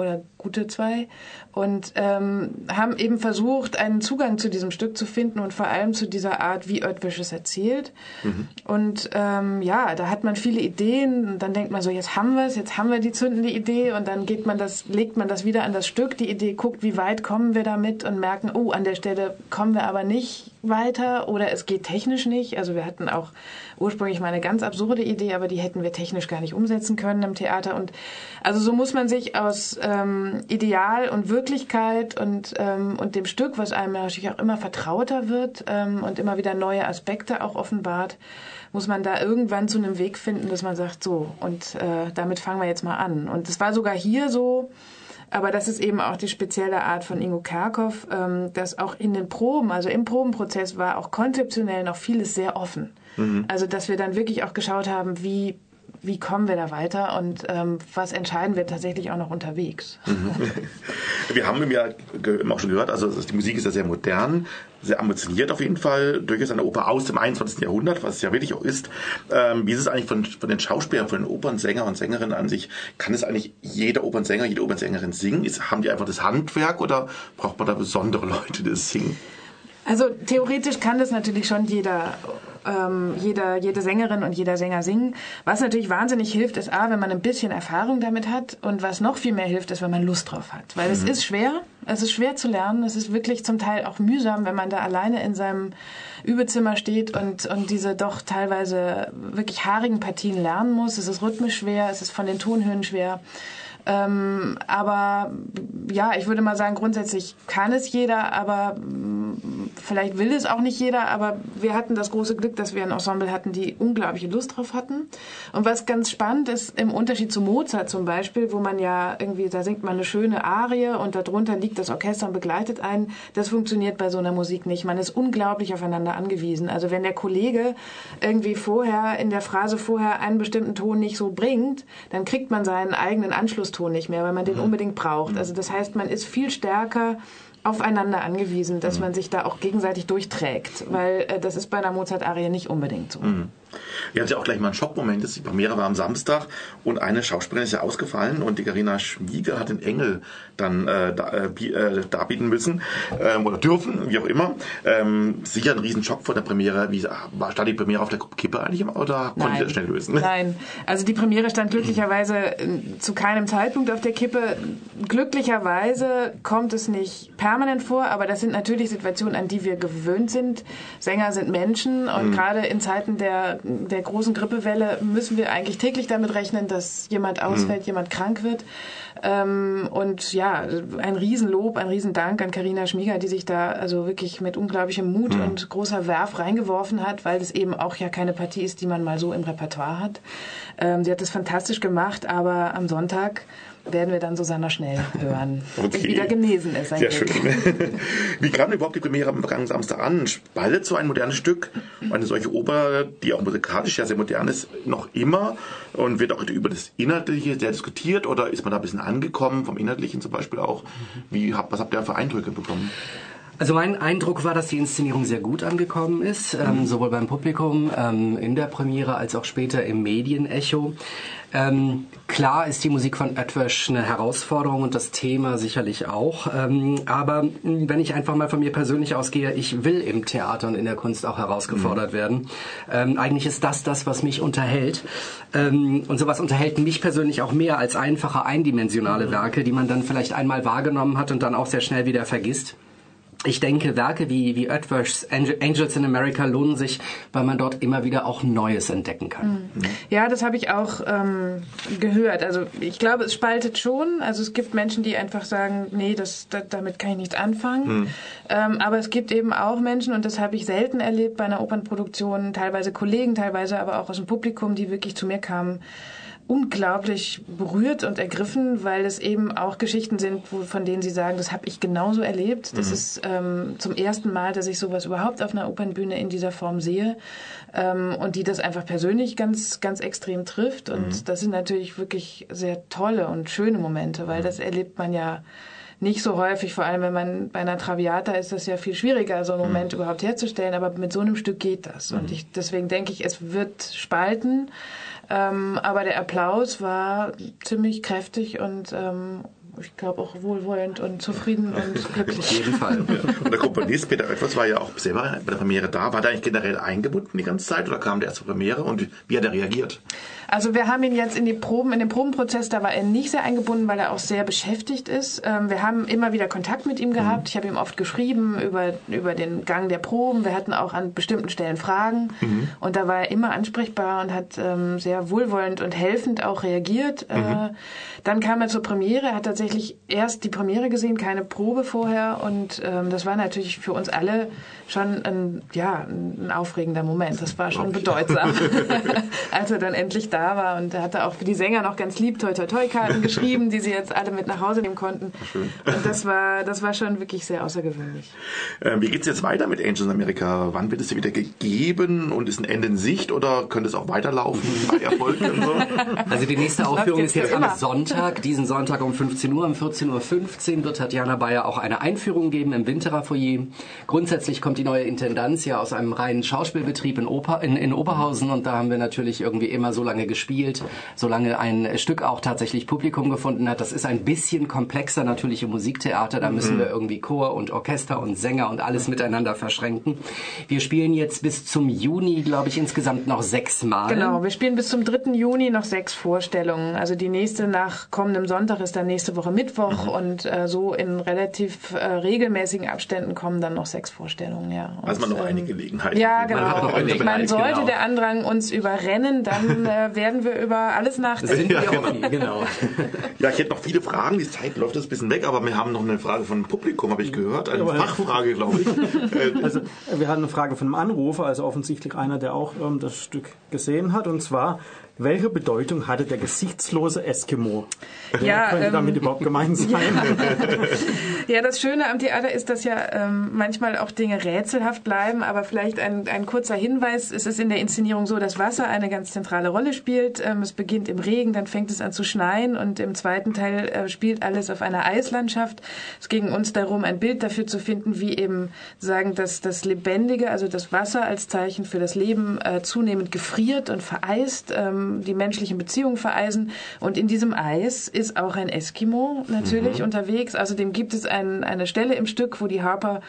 oder gute zwei und ähm, haben eben versucht, einen Zugang zu diesem Stück zu finden und vor allem zu dieser Art, wie Oetwisch es erzählt. Mhm. Und ähm, ja, da hat man viele Ideen und dann denkt man so, jetzt haben wir es, jetzt haben wir die zündende Idee und dann geht man das, legt man das wieder an das Stück, die Idee guckt, wie weit kommen wir damit und merken, oh, an der Stelle kommen wir aber nicht weiter oder es geht technisch nicht. Also wir hatten auch ursprünglich mal eine ganz absurde Idee, aber die hätten wir technisch gar nicht umsetzen können im Theater. Und also so muss man sich aus ähm, Ideal und Wirklichkeit und, ähm, und dem Stück, was einem natürlich auch immer vertrauter wird ähm, und immer wieder neue Aspekte auch offenbart, muss man da irgendwann zu einem Weg finden, dass man sagt, so, und äh, damit fangen wir jetzt mal an. Und es war sogar hier so, aber das ist eben auch die spezielle Art von Ingo Kerkhoff, ähm, dass auch in den Proben, also im Probenprozess war auch konzeptionell noch vieles sehr offen. Mhm. Also dass wir dann wirklich auch geschaut haben, wie wie kommen wir da weiter und ähm, was entscheiden wir tatsächlich auch noch unterwegs. Mhm. Wir haben ja auch schon gehört, also die Musik ist ja sehr modern, sehr ambitioniert auf jeden Fall, durchaus eine Oper aus dem 21. Jahrhundert, was es ja wirklich auch ist. Ähm, wie ist es eigentlich von, von den Schauspielern, von den Opernsänger und Sängerinnen an sich? Kann es eigentlich jeder Opernsänger, jede Opernsängerin singen? Ist, haben die einfach das Handwerk oder braucht man da besondere Leute, die das singen? Also theoretisch kann das natürlich schon jeder ähm, jeder, jede Sängerin und jeder Sänger singen. Was natürlich wahnsinnig hilft, ist A, wenn man ein bisschen Erfahrung damit hat und was noch viel mehr hilft, ist, wenn man Lust drauf hat. Weil mhm. es ist schwer, es ist schwer zu lernen, es ist wirklich zum Teil auch mühsam, wenn man da alleine in seinem Übezimmer steht und, und diese doch teilweise wirklich haarigen Partien lernen muss. Es ist rhythmisch schwer, es ist von den Tonhöhen schwer. Ähm, aber ja, ich würde mal sagen, grundsätzlich kann es jeder, aber mm, vielleicht will es auch nicht jeder. Aber wir hatten das große Glück, dass wir ein Ensemble hatten, die unglaubliche Lust drauf hatten. Und was ganz spannend ist, im Unterschied zu Mozart zum Beispiel, wo man ja irgendwie, da singt man eine schöne Arie und darunter liegt das Orchester und begleitet einen, das funktioniert bei so einer Musik nicht. Man ist unglaublich aufeinander angewiesen. Also wenn der Kollege irgendwie vorher in der Phrase vorher einen bestimmten Ton nicht so bringt, dann kriegt man seinen eigenen Anschluss Ton nicht mehr, weil man den mhm. unbedingt braucht. Also das heißt, man ist viel stärker aufeinander angewiesen, dass mhm. man sich da auch gegenseitig durchträgt, weil äh, das ist bei einer Mozart-Arie nicht unbedingt so. Mhm. Wir hatten ja auch gleich mal einen Schockmoment. Die Premiere war am Samstag und eine Schauspielerin ist ja ausgefallen und die Carina Schmieger hat den Engel dann äh, äh, äh, darbieten müssen ähm, oder dürfen, wie auch immer. Ähm, sicher ein Riesenschock vor der Premiere. Wie, war, stand die Premiere auf der Kippe eigentlich oder konnte ihr das schnell lösen? Nein, also die Premiere stand glücklicherweise äh, zu keinem Zeitpunkt auf der Kippe. Glücklicherweise kommt es nicht permanent vor, aber das sind natürlich Situationen, an die wir gewöhnt sind. Sänger sind Menschen und mhm. gerade in Zeiten der der großen Grippewelle müssen wir eigentlich täglich damit rechnen, dass jemand ausfällt, mhm. jemand krank wird. Ähm, und ja, ein Riesenlob, ein Riesendank an Karina Schmieger, die sich da also wirklich mit unglaublichem Mut mhm. und großer Werf reingeworfen hat, weil das eben auch ja keine Partie ist, die man mal so im Repertoire hat. Ähm, sie hat das fantastisch gemacht, aber am Sonntag werden wir dann Susanna Schnell hören, okay. wieder genesen ist. Sehr Glück. schön. Wie kam überhaupt die Premiere am vergangenen Samstag an? Spaltet so ein modernes Stück, eine solche Oper, die auch musikalisch ja sehr modern ist, noch immer und wird auch über das Inhaltliche sehr diskutiert oder ist man da ein bisschen angekommen, vom Inhaltlichen zum Beispiel auch? Wie, was habt ihr für Eindrücke bekommen? Also mein Eindruck war, dass die Inszenierung sehr gut angekommen ist, ähm, mhm. sowohl beim Publikum ähm, in der Premiere als auch später im Medienecho. Ähm, klar ist die Musik von Ötwösch eine Herausforderung und das Thema sicherlich auch. Ähm, aber wenn ich einfach mal von mir persönlich ausgehe, ich will im Theater und in der Kunst auch herausgefordert mhm. werden. Ähm, eigentlich ist das das, was mich unterhält. Ähm, und sowas unterhält mich persönlich auch mehr als einfache eindimensionale mhm. Werke, die man dann vielleicht einmal wahrgenommen hat und dann auch sehr schnell wieder vergisst ich denke, Werke wie, wie Earthworks, Angels in America lohnen sich, weil man dort immer wieder auch Neues entdecken kann. Mhm. Ja, das habe ich auch ähm, gehört. Also ich glaube, es spaltet schon. Also es gibt Menschen, die einfach sagen, nee, das, das damit kann ich nichts anfangen. Mhm. Ähm, aber es gibt eben auch Menschen, und das habe ich selten erlebt bei einer Opernproduktion, teilweise Kollegen, teilweise aber auch aus dem Publikum, die wirklich zu mir kamen unglaublich berührt und ergriffen, weil es eben auch Geschichten sind, wo, von denen sie sagen, das habe ich genauso erlebt. Das mhm. ist ähm, zum ersten Mal, dass ich sowas überhaupt auf einer Opernbühne in dieser Form sehe ähm, und die das einfach persönlich ganz, ganz extrem trifft. Und mhm. das sind natürlich wirklich sehr tolle und schöne Momente, weil mhm. das erlebt man ja nicht so häufig, vor allem wenn man bei einer Traviata ist das ja viel schwieriger, so einen Moment mhm. überhaupt herzustellen, aber mit so einem Stück geht das. Und mhm. ich, deswegen denke ich, es wird spalten. Ähm, aber der Applaus war ziemlich kräftig und ähm, ich glaube auch wohlwollend und zufrieden und glücklich. Auf jeden Fall. Und der Komponist Peter Oetwers war ja auch selber bei der Premiere da. War der eigentlich generell eingebunden die ganze Zeit oder kam der erst zur Premiere und wie hat er reagiert? Also wir haben ihn jetzt in die Proben, in den Probenprozess, da war er nicht sehr eingebunden, weil er auch sehr beschäftigt ist. Ähm, wir haben immer wieder Kontakt mit ihm gehabt. Mhm. Ich habe ihm oft geschrieben über, über den Gang der Proben. Wir hatten auch an bestimmten Stellen Fragen. Mhm. Und da war er immer ansprechbar und hat ähm, sehr wohlwollend und helfend auch reagiert. Mhm. Äh, dann kam er zur Premiere. Er hat tatsächlich erst die Premiere gesehen, keine Probe vorher. Und ähm, das war natürlich für uns alle schon ein, ja, ein aufregender Moment. Das war schon bedeutsam, als er dann endlich da war. Und er hatte auch für die Sänger noch ganz lieb Toi Toi Toi Karten geschrieben, die sie jetzt alle mit nach Hause nehmen konnten. Schön. Und das war, das war schon wirklich sehr außergewöhnlich. Ähm, wie es jetzt weiter mit Angels in America? Wann wird es wieder gegeben und ist ein Ende in Sicht oder könnte es auch weiterlaufen bei Erfolg so? Also die nächste Aufführung ist jetzt am Sonntag, diesen Sonntag um 15 Uhr. Um 14.15 Uhr wird Tatjana Bayer auch eine Einführung geben im Winterer Foyer. Grundsätzlich kommt die neue Intendanz ja aus einem reinen Schauspielbetrieb in, Oper, in, in Oberhausen und da haben wir natürlich irgendwie immer so lange gespielt, solange ein Stück auch tatsächlich Publikum gefunden hat. Das ist ein bisschen komplexer natürlich im Musiktheater, da müssen mhm. wir irgendwie Chor und Orchester und Sänger und alles miteinander verschränken. Wir spielen jetzt bis zum Juni, glaube ich, insgesamt noch sechs Mal. Genau, wir spielen bis zum 3. Juni noch sechs Vorstellungen. Also die nächste nach kommendem Sonntag ist dann nächste Woche Mittwoch mhm. und äh, so in relativ äh, regelmäßigen Abständen kommen dann noch sechs Vorstellungen ja. Und, also man noch ähm, eine Gelegenheit. Ja, genau. Und ich meine, sollte genau. der Andrang uns überrennen, dann äh, werden wir über alles nachdenken. Ja, genau. genau. ja, ich hätte noch viele Fragen. Die Zeit läuft jetzt ein bisschen weg, aber wir haben noch eine Frage von Publikum, habe ich gehört. Eine ja, Fachfrage, glaube ich. Äh, also wir hatten eine Frage von einem Anrufer, also offensichtlich einer, der auch ähm, das Stück gesehen hat. Und zwar, welche Bedeutung hatte der gesichtslose Eskimo? Ja, könnte ähm, damit überhaupt gemeint sein? Ja. ja. das Schöne am Theater ist, dass ja ähm, manchmal auch Dinge rätselhaft bleiben, aber vielleicht ein, ein kurzer Hinweis. Es ist in der Inszenierung so, dass Wasser eine ganz zentrale Rolle spielt. Ähm, es beginnt im Regen, dann fängt es an zu schneien und im zweiten Teil äh, spielt alles auf einer Eislandschaft. Es ging uns darum, ein Bild dafür zu finden, wie eben sagen, dass das Lebendige, also das Wasser als Zeichen für das Leben äh, zunehmend gefriert und vereist. Ähm, die menschlichen Beziehungen vereisen. Und in diesem Eis ist auch ein Eskimo natürlich mhm. unterwegs. Außerdem gibt es ein, eine Stelle im Stück, wo die Harper,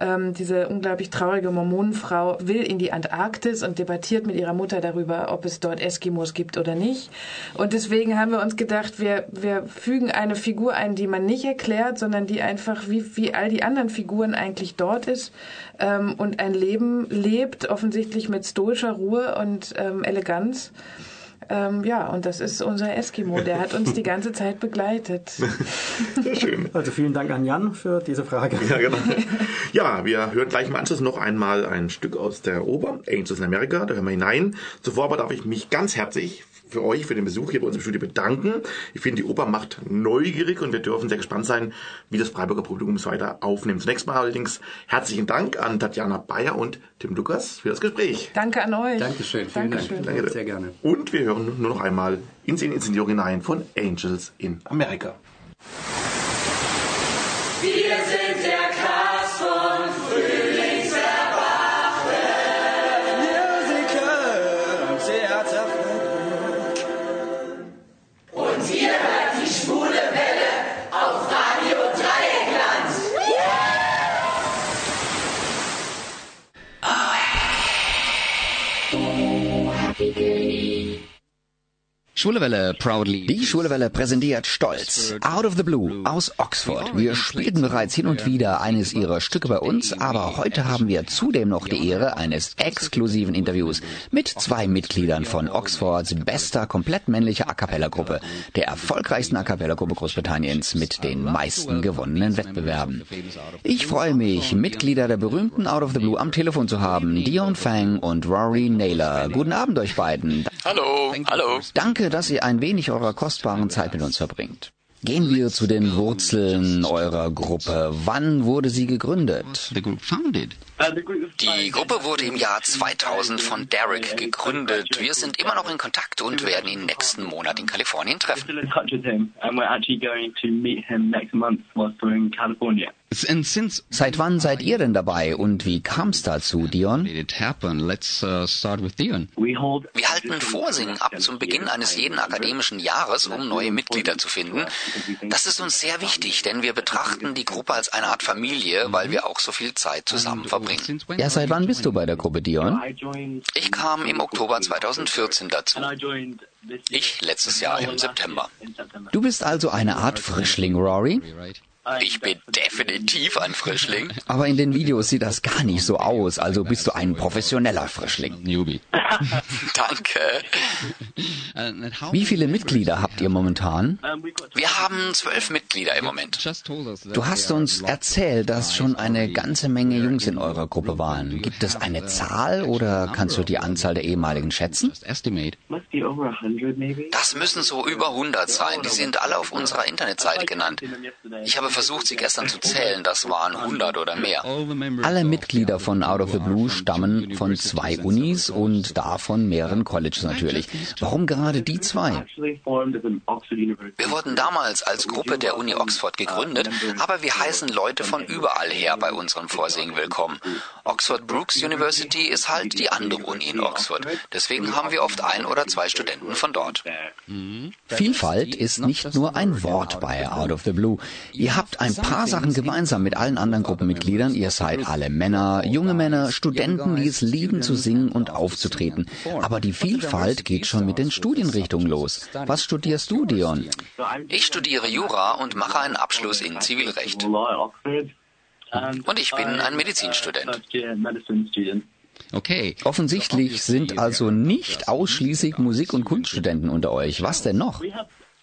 ähm, diese unglaublich traurige Mormonenfrau, will in die Antarktis und debattiert mit ihrer Mutter darüber, ob es dort Eskimos gibt oder nicht. Und deswegen haben wir uns gedacht, wir, wir fügen eine Figur ein, die man nicht erklärt, sondern die einfach wie, wie all die anderen Figuren eigentlich dort ist ähm, und ein Leben lebt, offensichtlich mit stoischer Ruhe und ähm, Eleganz. Ähm, ja, und das ist unser Eskimo, der hat uns die ganze Zeit begleitet. Sehr schön. Also vielen Dank an Jan für diese Frage. Ja, genau. Ja, wir hören gleich im Anschluss noch einmal ein Stück aus der Oper, Angels in America, da hören wir hinein. Zuvor aber darf ich mich ganz herzlich für euch, für den Besuch hier bei uns im Studio bedanken. Ich finde, die Oper macht neugierig und wir dürfen sehr gespannt sein, wie das Freiburger Publikum es weiter aufnimmt. Zunächst mal allerdings herzlichen Dank an Tatjana Bayer und Tim Lukas für das Gespräch. Danke an euch. Dankeschön. Vielen Dankeschön. Dank. Danke. Sehr gerne. Und wir hören nur noch einmal ins Inszenierung hinein von Angels in America. Wir sind Schwulewelle proudly. Die Schwulewelle präsentiert stolz Out of the Blue aus Oxford. Wir spielten bereits hin und wieder eines ihrer Stücke bei uns, aber heute haben wir zudem noch die Ehre eines exklusiven Interviews mit zwei Mitgliedern von Oxfords bester komplett männlicher A cappella Gruppe, der erfolgreichsten A cappella Gruppe Großbritanniens mit den meisten gewonnenen Wettbewerben. Ich freue mich, Mitglieder der berühmten Out of the Blue am Telefon zu haben, Dion Fang und Rory Naylor. Guten Abend euch beiden. Hallo, hallo. Danke finde, dass ihr ein wenig eurer kostbaren Zeit mit uns verbringt. Gehen wir zu den Wurzeln eurer Gruppe. Wann wurde sie gegründet? Die Gruppe wurde im Jahr 2000 von Derek gegründet. Wir sind immer noch in Kontakt und werden ihn nächsten Monat in Kalifornien treffen. Seit wann seid ihr denn dabei und wie kam es dazu, Dion? Wir halten Vorsingen ab zum Beginn eines jeden akademischen Jahres, um neue Mitglieder zu finden. Das ist uns sehr wichtig, denn wir betrachten die Gruppe als eine Art Familie, weil wir auch so viel Zeit zusammen verbringen. Ja, seit wann bist du bei der Gruppe, Dion? Ich kam im Oktober 2014 dazu. Ich letztes Jahr im September. Du bist also eine Art Frischling, Rory? Ich bin definitiv ein Frischling. Aber in den Videos sieht das gar nicht so aus, also bist du ein professioneller Frischling. Newbie. Danke. Wie viele Mitglieder habt ihr momentan? Wir haben zwölf Mitglieder im Moment. Du hast uns erzählt, dass schon eine ganze Menge Jungs in eurer Gruppe waren. Gibt es eine Zahl oder kannst du die Anzahl der ehemaligen schätzen? Das müssen so über 100 sein. Die sind alle auf unserer Internetseite genannt. Ich habe versucht, sie gestern zu zählen. Das waren 100 oder mehr. Alle Mitglieder von Out of the Blue stammen von zwei Unis und davon mehreren Colleges natürlich. Warum gerade die zwei? Wir wurden damals als Gruppe der Uni Oxford gegründet, aber wir heißen Leute von überall her bei unserem Vorsingen willkommen. Oxford Brooks University ist halt die andere Uni in Oxford. Deswegen haben wir oft ein oder zwei Studenten von dort. Vielfalt ist nicht nur ein Wort bei Out of the Blue. Ihr habt ein paar Sachen gemeinsam mit allen anderen Gruppenmitgliedern. Ihr seid alle Männer, junge Männer, Studenten, die es lieben zu singen und aufzutreten. Aber die Vielfalt geht schon mit den Studienrichtungen los. Was studierst du, Dion? Ich studiere Jura und mache einen Abschluss in Zivilrecht. Und ich bin ein Medizinstudent. Okay. Offensichtlich sind also nicht ausschließlich Musik- und Kunststudenten unter euch. Was denn noch?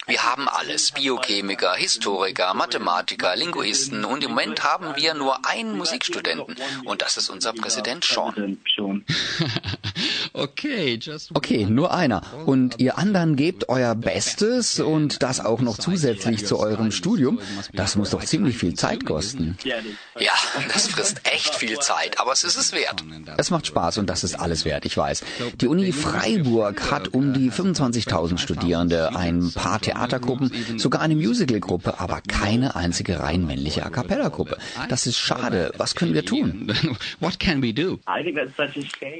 Wir haben alles. Biochemiker, Historiker, Mathematiker, Linguisten und im Moment haben wir nur einen Musikstudenten und das ist unser Präsident Sean. okay, okay, nur einer. Und ihr anderen gebt euer Bestes und das auch noch zusätzlich zu eurem Studium. Das muss doch ziemlich viel Zeit kosten. Ja, das frisst echt viel Zeit, aber es ist es wert. Es macht Spaß und das ist alles wert, ich weiß. Die Uni Freiburg hat um die 25.000 Studierende, ein paar Theatergruppen, sogar eine Musicalgruppe, aber keine einzige rein männliche A cappella-Gruppe. Das ist schade. Was können wir tun?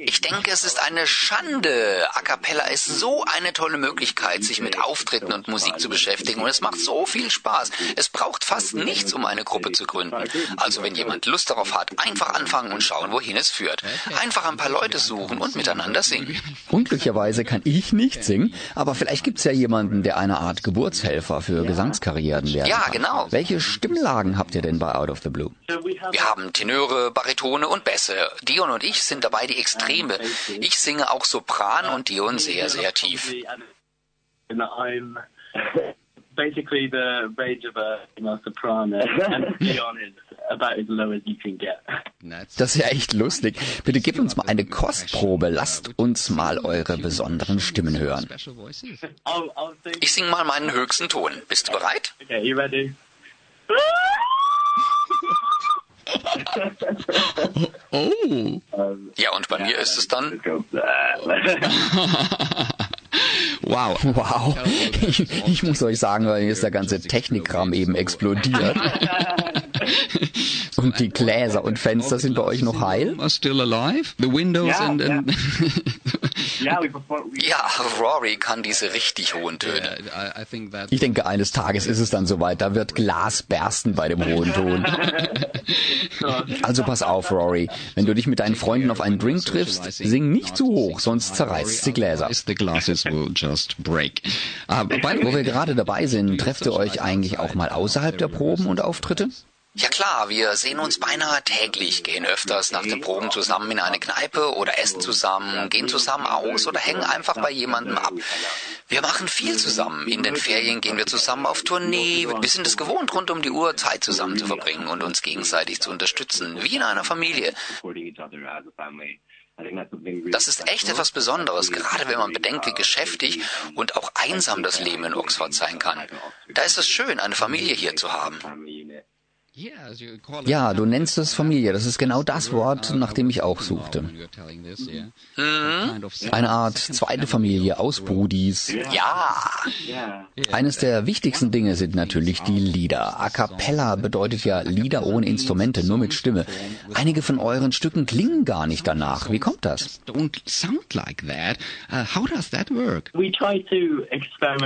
Ich denke, es ist eine Schande. A cappella ist so eine tolle Möglichkeit, sich mit Auftritten und Musik zu beschäftigen und es macht so viel Spaß. Es braucht fast nichts, um eine Gruppe zu gründen. Also wenn jemand Lust darauf hat, einfach anfangen und schauen, wohin es führt. Einfach ein paar Leute suchen und miteinander singen. Unglücklicherweise kann ich nicht singen, aber vielleicht gibt's ja jemanden, der eine Art Geburtshelfer für Gesangskarrieren werden Ja, genau. Welche Stimmlagen habt ihr denn bei Out of the Blue? Wir haben Tenöre, Baritone und Bässe. Dion und ich sind dabei die Extreme. Ich singe auch Sopran und Dion sehr, sehr tief. basically the range of a female soprano, and Dion is about as low as you can get. Das ist ja echt lustig. Bitte gib uns mal eine Kostprobe. Lasst uns mal eure besonderen Stimmen hören. Sing. Ich singe mal meinen höchsten Ton. Bist du bereit? Okay, you ready? Oh. Ja, und bei mir ist es dann. Wow. Wow. Ich, ich muss euch sagen, weil hier ist der ganze Technikkram eben explodiert. Und die Gläser und Fenster sind bei euch noch heil? Still alive? The windows Ja, and, and Ja, Rory kann diese richtig hohen Töne. Ich denke, eines Tages ist es dann soweit. Da wird Glas bersten bei dem hohen Ton. Also pass auf, Rory. Wenn du dich mit deinen Freunden auf einen Drink triffst, sing nicht zu hoch, sonst zerreißt die Gläser. Break. Wo wir gerade dabei sind, trefft ihr euch eigentlich auch mal außerhalb der Proben und Auftritte? Ja klar, wir sehen uns beinahe täglich, gehen öfters nach den Proben zusammen in eine Kneipe oder essen zusammen, gehen zusammen aus oder hängen einfach bei jemandem ab. Wir machen viel zusammen. In den Ferien gehen wir zusammen auf Tournee. Wir sind es gewohnt, rund um die Uhr Zeit zusammen zu verbringen und uns gegenseitig zu unterstützen, wie in einer Familie. Das ist echt etwas Besonderes, gerade wenn man bedenkt, wie geschäftig und auch einsam das Leben in Oxford sein kann. Da ist es schön, eine Familie hier zu haben. Ja, du nennst es Familie. Das ist genau das Wort, nach dem ich auch suchte. Eine Art zweite Familie aus Brudis. Ja. Eines der wichtigsten Dinge sind natürlich die Lieder. A cappella bedeutet ja Lieder ohne Instrumente, nur mit Stimme. Einige von euren Stücken klingen gar nicht danach. Wie kommt das?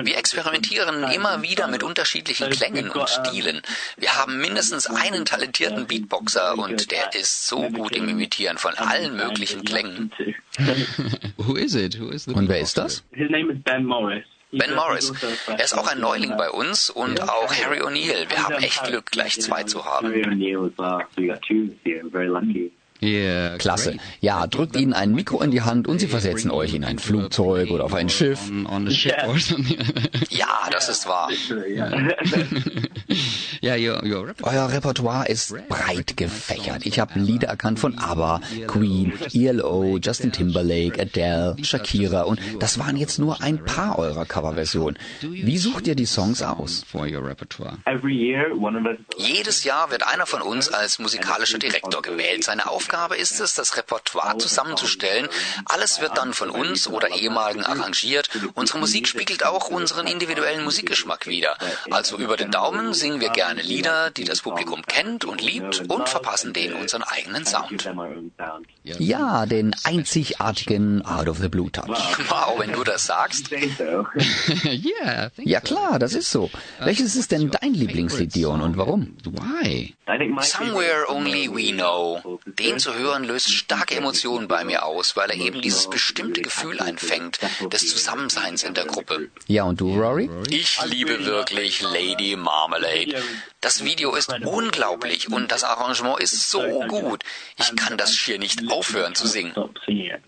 Wir experimentieren immer wieder mit unterschiedlichen Klängen und Stilen. Wir haben mindestens einen talentierten Beatboxer und der ist so gut im Imitieren von allen möglichen Klängen. Who is it? Who is the Und wer ist das? His name is Ben Morris. Ben Morris. Er ist auch ein Neuling bei uns und auch Harry O'Neill. Wir haben echt Glück, gleich zwei zu haben. Klasse. Ja, drückt ihnen ein Mikro in die Hand und sie versetzen euch in ein Flugzeug oder auf ein Schiff. Ja, das ist wahr. yeah, your, your repertoire. Euer Repertoire ist breit gefächert. Ich habe Lieder erkannt von ABBA, Queen, ELO, Justin Timberlake, Adele, Shakira und das waren jetzt nur ein paar eurer Coverversionen. Wie sucht ihr die Songs aus? Jedes Jahr wird einer von uns als musikalischer Direktor gewählt. Seine Aufgabe ist es, das Repertoire zusammenzustellen. Alles wird dann von uns oder ehemaligen arrangiert. Unsere Musik spiegelt auch unseren individuellen Musikgeschmack wider. Also über den Daumen singen wir gerne Lieder, die das Publikum kennt und liebt und verpassen denen unseren eigenen Sound. Ja, den einzigartigen Out of the Blue Touch. Wow, wenn du das sagst. Ja klar, das ist so. Welches ist denn dein Lieblingslied, Dion, und warum? Why? Somewhere Only We Know. Den zu hören löst starke Emotionen bei mir aus, weil er eben dieses bestimmte Gefühl einfängt, des Zusammenseins in der Gruppe. Ja, und du, Rory? Ich liebe wirklich Lady Marmalade. Das Video ist unglaublich und das Arrangement ist so gut. Ich kann das schier nicht aufhören zu singen. stop singing it.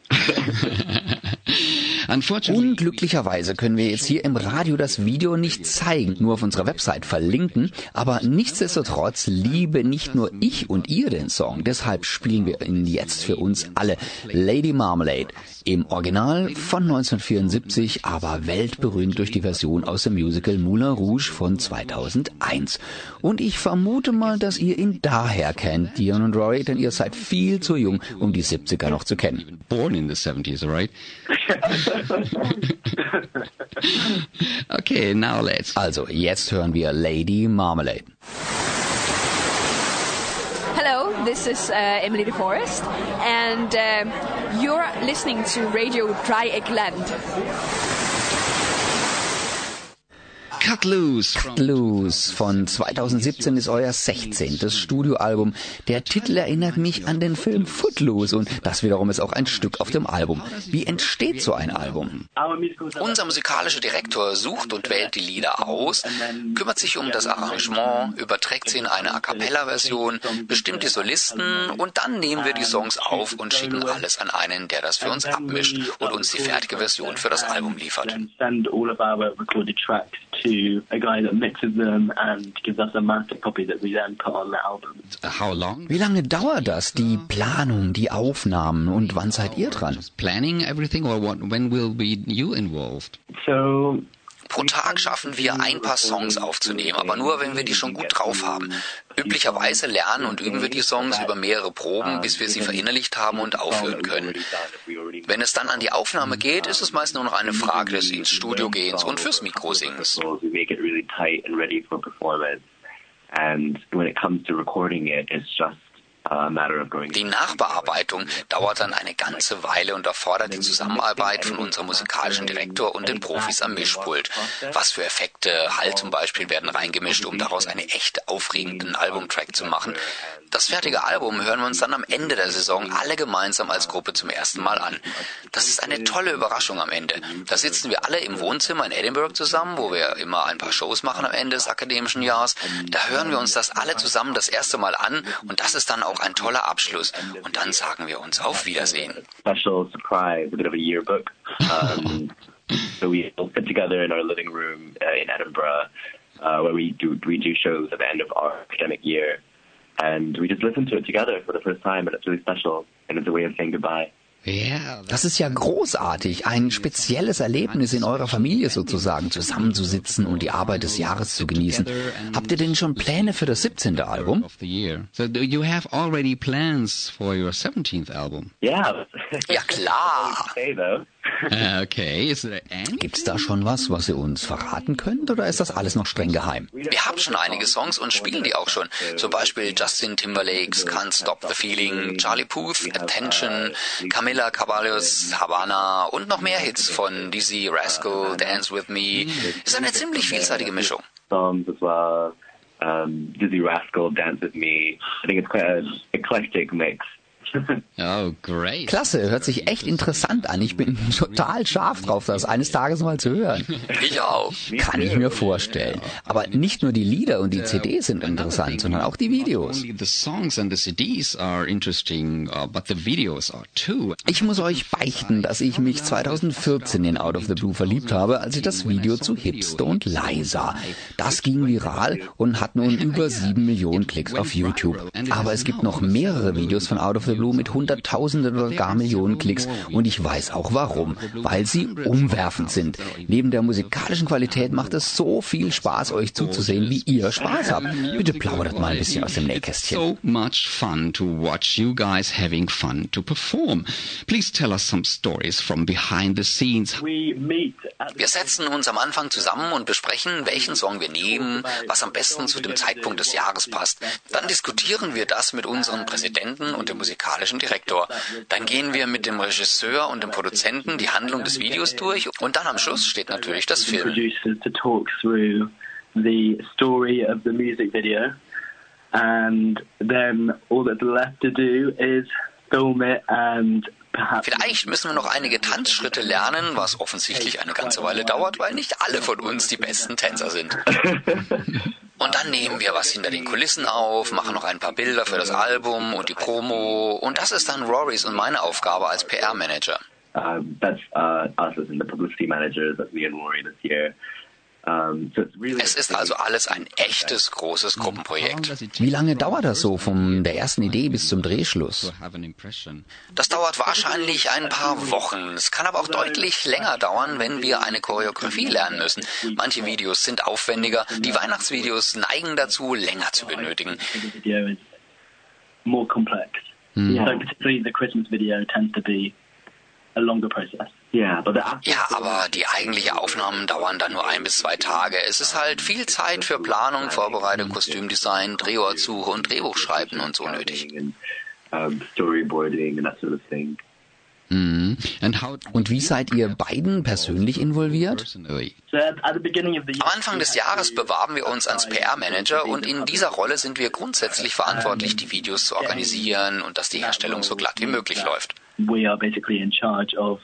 Unfortunately, Unglücklicherweise können wir jetzt hier im Radio das Video nicht zeigen, nur auf unserer Website verlinken, aber nichtsdestotrotz liebe nicht nur ich und ihr den Song, deshalb spielen wir ihn jetzt für uns alle. Lady Marmalade im Original von 1974, aber weltberühmt durch die Version aus dem Musical Moulin Rouge von 2001. Und ich vermute mal, dass ihr ihn daher kennt, Dion und Rory, denn ihr seid viel zu jung, um die 70er noch zu kennen. born in the 70s, right? okay, now let's. Also, jetzt hören wir Lady Marmalade. Hello, this is uh, Emily de Forest, and um you're listening to Radio Dreieckland. Cut loose from Blues von 2017 ist euer 16. Studioalbum. Der Titel erinnert mich an den Film Footloose und das wiederum ist auch ein Stück auf dem Album. Wie entsteht so ein Album? Unser musikalischer Direktor sucht und wählt die Lieder aus, kümmert sich um das Arrangement, überträgt sie in eine A cappella-Version, bestimmt die Solisten und dann nehmen wir die Songs auf und schicken alles an einen, der das für uns abmischt und uns die fertige Version für das Album liefert. To a guy that mixes them and gives us a master copy that we then put on the album. how long? Wie lange dauert das? Die Planung, die Aufnahmen und wann seid ihr dran? Planning everything, or what? When will be you involved? So Pro Tag schaffen wir ein paar Songs aufzunehmen, aber nur, wenn wir die schon gut drauf haben. Üblicherweise lernen und üben wir die Songs über mehrere Proben, bis wir sie verinnerlicht haben und aufhören können. Wenn es dann an die Aufnahme geht, ist es meist nur noch eine Frage des ins Studio gehens und fürs Mikro singens. And when it comes to recording it, it's just Die Nachbearbeitung dauert dann eine ganze Weile und erfordert die Zusammenarbeit von unserem musikalischen Direktor und den Profis am Mischpult. Was für Effekte, Halt zum Beispiel, werden reingemischt, um daraus einen echt aufregenden Albumtrack zu machen. Das fertige Album hören wir uns dann am Ende der Saison alle gemeinsam als Gruppe zum ersten Mal an. Das ist eine tolle Überraschung am Ende. Da sitzen wir alle im Wohnzimmer in Edinburgh zusammen, wo wir immer ein paar Shows machen am Ende des akademischen Jahres. Da hören wir uns das alle zusammen das erste Mal an und das ist dann auch ein toller Abschluss. Und dann sagen wir uns auf Wiedersehen. special surprise, a bit of a yearbook. Um, so we all sit together in our living room uh, in Edinburgh, uh, where we do we do shows at the end of our academic year, and we just listen to it together for the first time, and it's really special, and it's a way of saying goodbye. Das ist ja großartig, ein spezielles Erlebnis in eurer Familie sozusagen, zusammenzusitzen und die Arbeit des Jahres zu genießen. Habt ihr denn schon Pläne für das 17. Album? So do you have already plans for your 17th album? Yeah. Ja klar. Though. Okay, is there any? Gibt's da schon was, was ihr uns verraten könnt, oder ist das alles noch streng geheim? Wir haben schon einige Songs und spielen die auch schon. Zum Beispiel Justin Timberlakes Can't Stop the Feeling, Charlie Puth, Attention, Camila Caballos, Havana und noch mehr Hits von Dizzy Rascal, Dance With Me. Ist eine ziemlich vielseitige Mischung. Um, Dizzy Rascal, Dance With Me. I think it's quite an eclectic mix. Oh, great. Klasse, hört sich echt interessant an. Ich bin total scharf drauf, das eines Tages mal zu hören. Ich auch. Kann ich mir vorstellen. Aber nicht nur die Lieder und die CDs sind interessant, sondern auch die Videos. Only the songs and the CDs are interesting, uh, but the videos are too. Ich muss euch beichten, dass ich mich 2014 in Out of the Blue verliebt habe, als ich das Video zu Hipster und sah. Das ging viral und hat nun über sieben Millionen Klicks auf YouTube. Aber es gibt noch mehrere Videos von Out of the Blue mit Hunderttausenden oder gar Millionen Klicks und ich weiß auch warum. Weil sie umwerfend sind. Neben der musikalischen Qualität macht es so viel Spaß, euch zuzusehen, wie ihr Spaß habt. Bitte plaudert mal ein bisschen aus dem Nähkästchen. So much fun to watch you guys having fun to perform. Please tell us some stories from behind the scenes. Wir setzen uns am Anfang zusammen und besprechen, welchen Song wir nehmen, was am besten zu dem Zeitpunkt des Jahres passt. Dann diskutieren wir das mit unserem Präsidenten und dem musikalischen Direktor. Dann gehen wir mit dem Regisseur und dem Produzenten die Handlung des Videos durch und dann am Schluss steht natürlich das Film. producers to talk through the story of the music video, and then all that's left to do is film it and perhaps. Vielleicht müssen wir noch einige Tanzschritte lernen, was offensichtlich eine ganze Weile dauert, weil nicht alle von uns die besten Tänzer sind. Und dann nehmen wir was hinter den Kulissen auf, machen noch ein paar Bilder für das Album und die Promo. Und das ist dann Rorys und meine Aufgabe als PR-Manager. Um, that's uh, us as in the publicity managers, that's me and Rory this year. Really Es ist also alles ein echtes, großes Gruppenprojekt. Wie lange dauert das so, von der ersten Idee bis zum Drehschluss? Das dauert wahrscheinlich ein paar Wochen. Es kann aber auch deutlich länger dauern, wenn wir eine Choreografie lernen müssen. Manche Videos sind aufwendiger. Die Weihnachtsvideos neigen dazu, länger zu benötigen. complex. So particularly the Christmas video tends to be a longer process. Yeah, but the actual Ja, aber die eigentlichen Aufnahmen dauern dann nur ein bis zwei Tage. Es ist halt viel Zeit für Planung, Vorbereitung, Kostümdesign, Drehortsuche und Drehbuchschreiben und so nötig. and storyboarding and that sort of thing. And how Und wie seid ihr beiden persönlich involviert? personally? So at, at the beginning of the year, Am Anfang des Jahres bewarben wir uns als PR-Manager und in dieser Rolle sind wir grundsätzlich verantwortlich, die Videos zu organisieren und dass die Herstellung so glatt wie möglich läuft. we are basically in charge of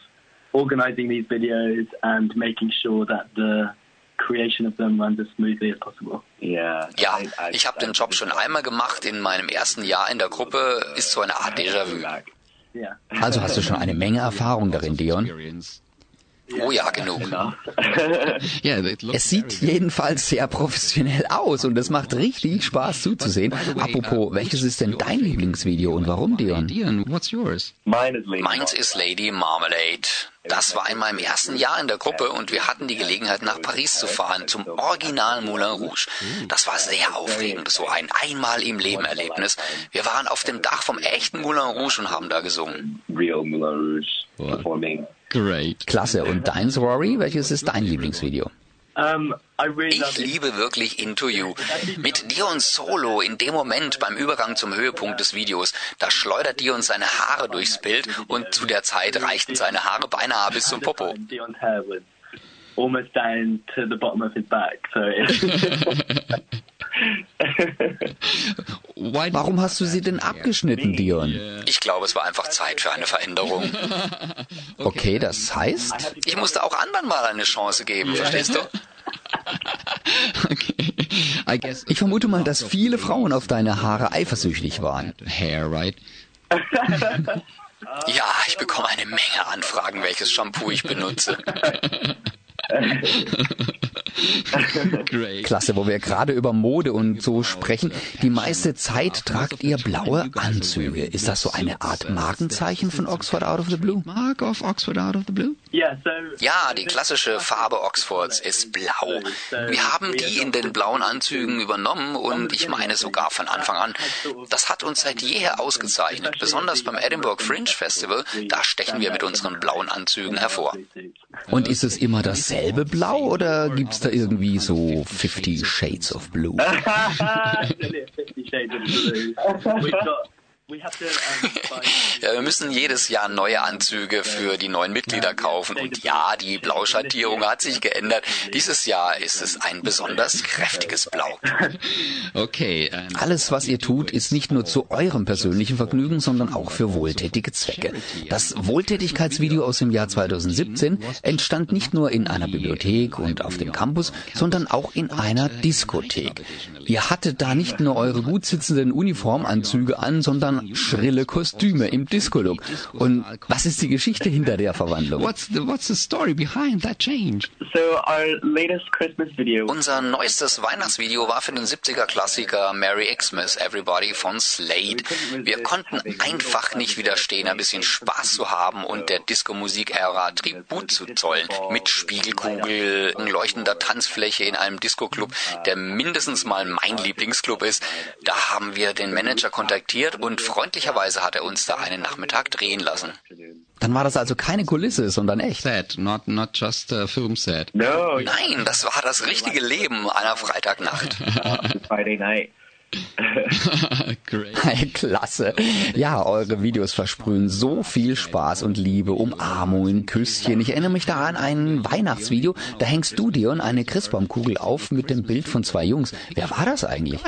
organizing these videos and making sure that the creation of them runs as smoothly as possible. Yeah. Ja, ich habe den Job schon einmal gemacht in meinem ersten Jahr in der Gruppe, ist so eine Art Déjà-vu. Yeah. Also hast du schon eine Menge Erfahrung darin, Dion. Oh ja, genug. Yeah, looks Es sieht jedenfalls sehr professionell aus und es macht richtig Spaß zuzusehen. Apropos, welches ist denn dein Lieblingsvideo und warum, Dion? Dion, what's yours? Mine is Lady Meins ist Lady Marmalade. Das war in meinem ersten Jahr in der Gruppe und wir hatten die Gelegenheit, nach Paris zu fahren, zum Original Moulin Rouge. Das war sehr aufregend, so ein einmal im Leben Erlebnis. Wir waren auf dem Dach vom echten Moulin Rouge und haben da gesungen. Real Moulin Rouge performing. Great. Klasse. Und deins, Rory? Welches ist dein Lieblingsvideo? Um, I really love Ich liebe wirklich Into You. Mit Dion Solo in dem Moment beim Übergang zum Höhepunkt des Videos, da schleudert Dion seine Haare durchs Bild und zu der Zeit reichten seine Haare beinahe bis zum Popo. Warum hast du sie denn abgeschnitten, Dion? Ich glaube, es war einfach Zeit für eine Veränderung. Okay, das heißt? Ich musste auch anderen mal eine Chance geben, verstehst du? okay. I guess Ich vermute mal, dass viele Frauen auf deine Haare eifersüchtig waren. hair, right? Ja, ich bekomme eine Menge Anfragen, welches Shampoo ich benutze. Klasse, wo wir gerade über Mode und so sprechen. Die meiste Zeit tragt ihr blaue Anzüge. Ist das so eine Art Markenzeichen von Oxford Out of the Blue? Mark of Oxford Out of the Blue? Ja, die klassische Farbe Oxfords ist blau. Wir haben die in den blauen Anzügen übernommen und ich meine sogar von Anfang an. Das hat uns seit jeher ausgezeichnet. Besonders beim Edinburgh Fringe Festival, da stechen wir mit unseren blauen Anzügen hervor. Und ist es immer dasselbe Blau oder gibt's da irgendwie so 50 Shades of Blue? Ja, wir müssen jedes Jahr neue Anzüge für die neuen Mitglieder kaufen. Und ja, die Blauschattierung hat sich geändert. Dieses Jahr ist es ein besonders kräftiges Blau. Okay. Alles, was ihr tut, ist nicht nur zu eurem persönlichen Vergnügen, sondern auch für wohltätige Zwecke. Das Wohltätigkeitsvideo aus dem Jahr 2017 entstand nicht nur in einer Bibliothek und auf dem Campus, sondern auch in einer Diskothek. Ihr hattet da nicht nur eure gut sitzenden Uniformanzüge an, sondern schrille Kostüme im Disco-Look. Und was ist die Geschichte hinter der Verwandlung? What's the, what's the story behind that change? So our latest Christmas video. Unser neuestes Weihnachtsvideo war für den 70er-Klassiker Merry Xmas Everybody von Slade. Wir konnten einfach nicht widerstehen, ein bisschen Spaß zu haben und der Disco-Musik-Ära Tribut zu zollen. Mit Spiegelkugel, leuchtender Tanzfläche in einem Disco-Club, der mindestens mal mein Lieblingsclub ist. Da haben wir den Manager kontaktiert und freundlicherweise hat er uns da einen Nachmittag drehen lassen. Dann war das also keine Kulisse, sondern echt. Set, not, not just a film set. No. Nein, das war das richtige Leben einer Freitagnacht. Friday night. Hey, Klasse. Ja, eure Videos versprühen so viel Spaß und Liebe, Umarmungen, Küsschen. Ich erinnere mich da an ein Weihnachtsvideo. Da hängst du, Dion, eine Christbaumkugel auf mit dem Bild von zwei Jungs. Wer war das eigentlich?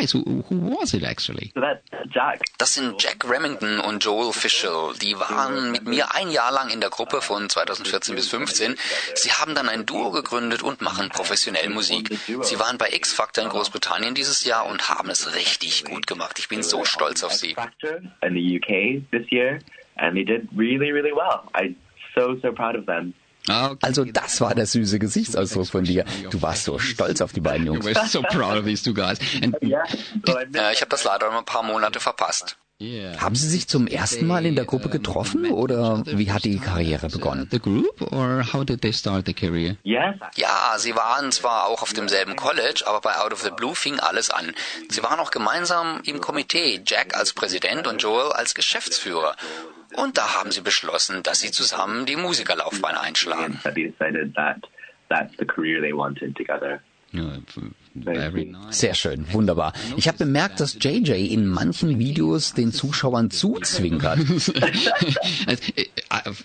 Jack. Das sind Jack Remington und Joel Fischel. Die waren mit mir ein Jahr lang in der Gruppe von 2014 bis 15. Sie haben dann ein Duo gegründet und machen professionell Musik. Sie waren bei X Factor in Großbritannien dieses Jahr und haben es richtig gut gemacht. Ich bin so stolz auf sie. Factor in the UK this year, and they did really, really well. I'm so, so proud of them. Also das war der süße Gesichtsausdruck von dir. Du warst so stolz auf die beiden Jungs. We're so proud of these two guys. And Yeah. So I Ja, ich habe das leider ein paar Monate verpasst. Haben Sie sich zum ersten Mal in der Gruppe getroffen oder wie hat die Karriere begonnen? the group, or how did they start the career? yes. Ja, sie waren zwar auch auf demselben College, aber bei Out of the Blue fing alles an. Sie waren auch gemeinsam im Komitee, Jack als Präsident und Joel als Geschäftsführer. Und da haben sie beschlossen, dass sie zusammen die Musikerlaufbahn einschlagen. Sehr schön, wunderbar. Ich habe bemerkt, dass JJ in manchen Videos den Zuschauern zuzwinkert.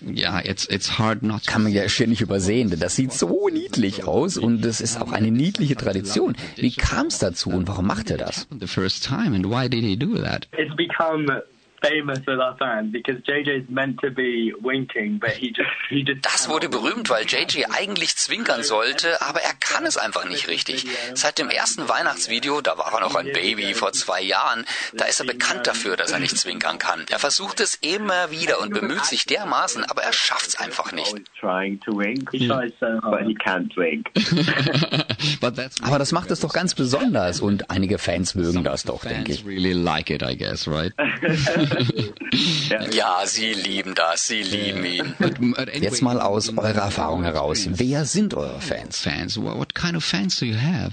yeah, it's it's hard not. Kann man ja schier nicht übersehen, denn das sieht so niedlich aus und es ist auch eine niedliche Tradition. Wie kam es dazu und warum macht er das? The first time, and why did he do that? It's become famous with our fans because JJ's meant to be winking, but he just he just. Das wurde berühmt, weil JJ eigentlich zwinkern sollte, aber er kann es einfach nicht richtig. Seit dem ersten Weihnachtsvideo, da war er noch ein Baby vor zwei Jahren, da ist er bekannt dafür, dass er nicht zwinkern kann. Er versucht es immer wieder und bemüht sich dermaßen, aber er schafft es einfach nicht. Trying to wink. He tries so hard, but he can't wink. But that's Aber das macht es doch ganz besonders und einige Fans mögen das doch, denke fans ich. really like it, I guess, right? Ja, sie lieben das, sie lieben ihn. Jetzt mal aus eurer Erfahrung heraus. Wer sind eure Fans? fans. What, what kind of fans do you have?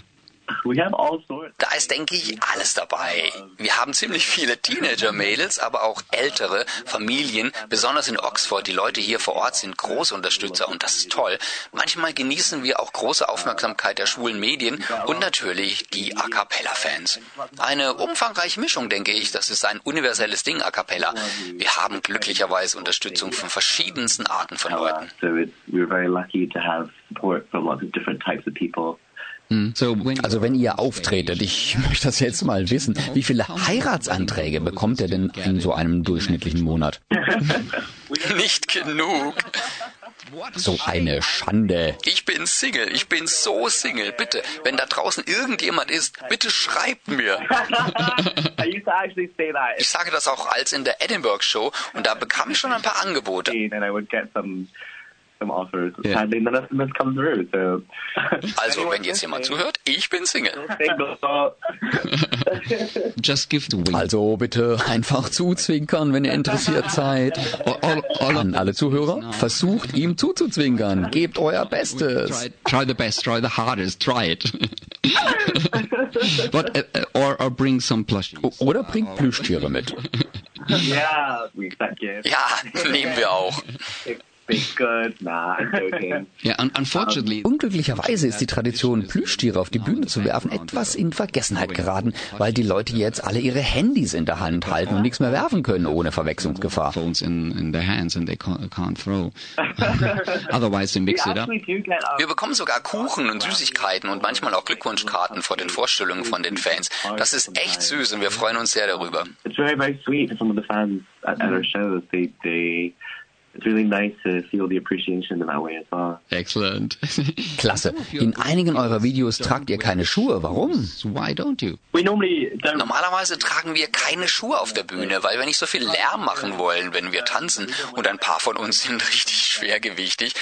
We have all sorts. Da ist, denke ich, alles dabei. Wir haben ziemlich viele Teenager-Mädels, aber auch ältere Familien, besonders in Oxford. Die Leute hier vor Ort sind große Unterstützer und das ist toll. Manchmal genießen wir auch große Aufmerksamkeit der schwulen Medien und natürlich die A Cappella-Fans. Eine umfangreiche Mischung, denke ich. Das ist ein universelles Ding, A Cappella. Wir haben glücklicherweise Unterstützung von verschiedensten Arten von Leuten. When Also wenn ihr auftretet, ich möchte das jetzt mal wissen, wie viele Heiratsanträge bekommt ihr denn in so einem durchschnittlichen Monat? Nicht genug. So eine Schande. Ich bin Single, ich bin so Single. Bitte, wenn da draußen irgendjemand ist, bitte schreibt mir. Ich sage das auch als in der Edinburgh Show und da bekam ich schon ein paar Angebote. Some offers. Sadly, none of them has come through. So. Also, wenn jetzt jemand zuhört, ich bin Single. Just give the wink. Also bitte einfach zuzwinkern, wenn ihr interessiert seid. An alle Zuhörer, versucht ihm zuzuzwinkern. Gebt euer Bestes. Try, try the best, try the hardest, try it. But, uh, uh, or, or bring some plushies. Oder bringt Plüschtiere mit. yeah. Ja, nehmen wir auch. Big good. Nah, I'm joking. Yeah, un unfortunately. Unglücklicherweise ist die Tradition, Plüschtiere auf die Bühne zu werfen, etwas in Vergessenheit geraten, weil die Leute jetzt alle ihre Handys in der Hand halten und nichts mehr werfen können ohne Verwechslungsgefahr. Phones in, in their hands and they can't, can't throw. Otherwise they mix it up. Wir bekommen sogar Kuchen und Süßigkeiten und manchmal auch Glückwunschkarten vor den Vorstellungen von den Fans. Das ist echt süß und wir freuen uns sehr darüber. It's very, very sweet for some of the fans at, at our shows. They, they, it's really nice to feel the appreciation in that way as well. Excellent. Klasse. In einigen eurer Videos tragt ihr keine Schuhe. Warum? Why don't you? We normally don't. Normalerweise tragen wir keine Schuhe auf der Bühne, weil wir nicht so viel Lärm machen wollen, wenn wir tanzen. Und ein paar von uns sind richtig schwergewichtig.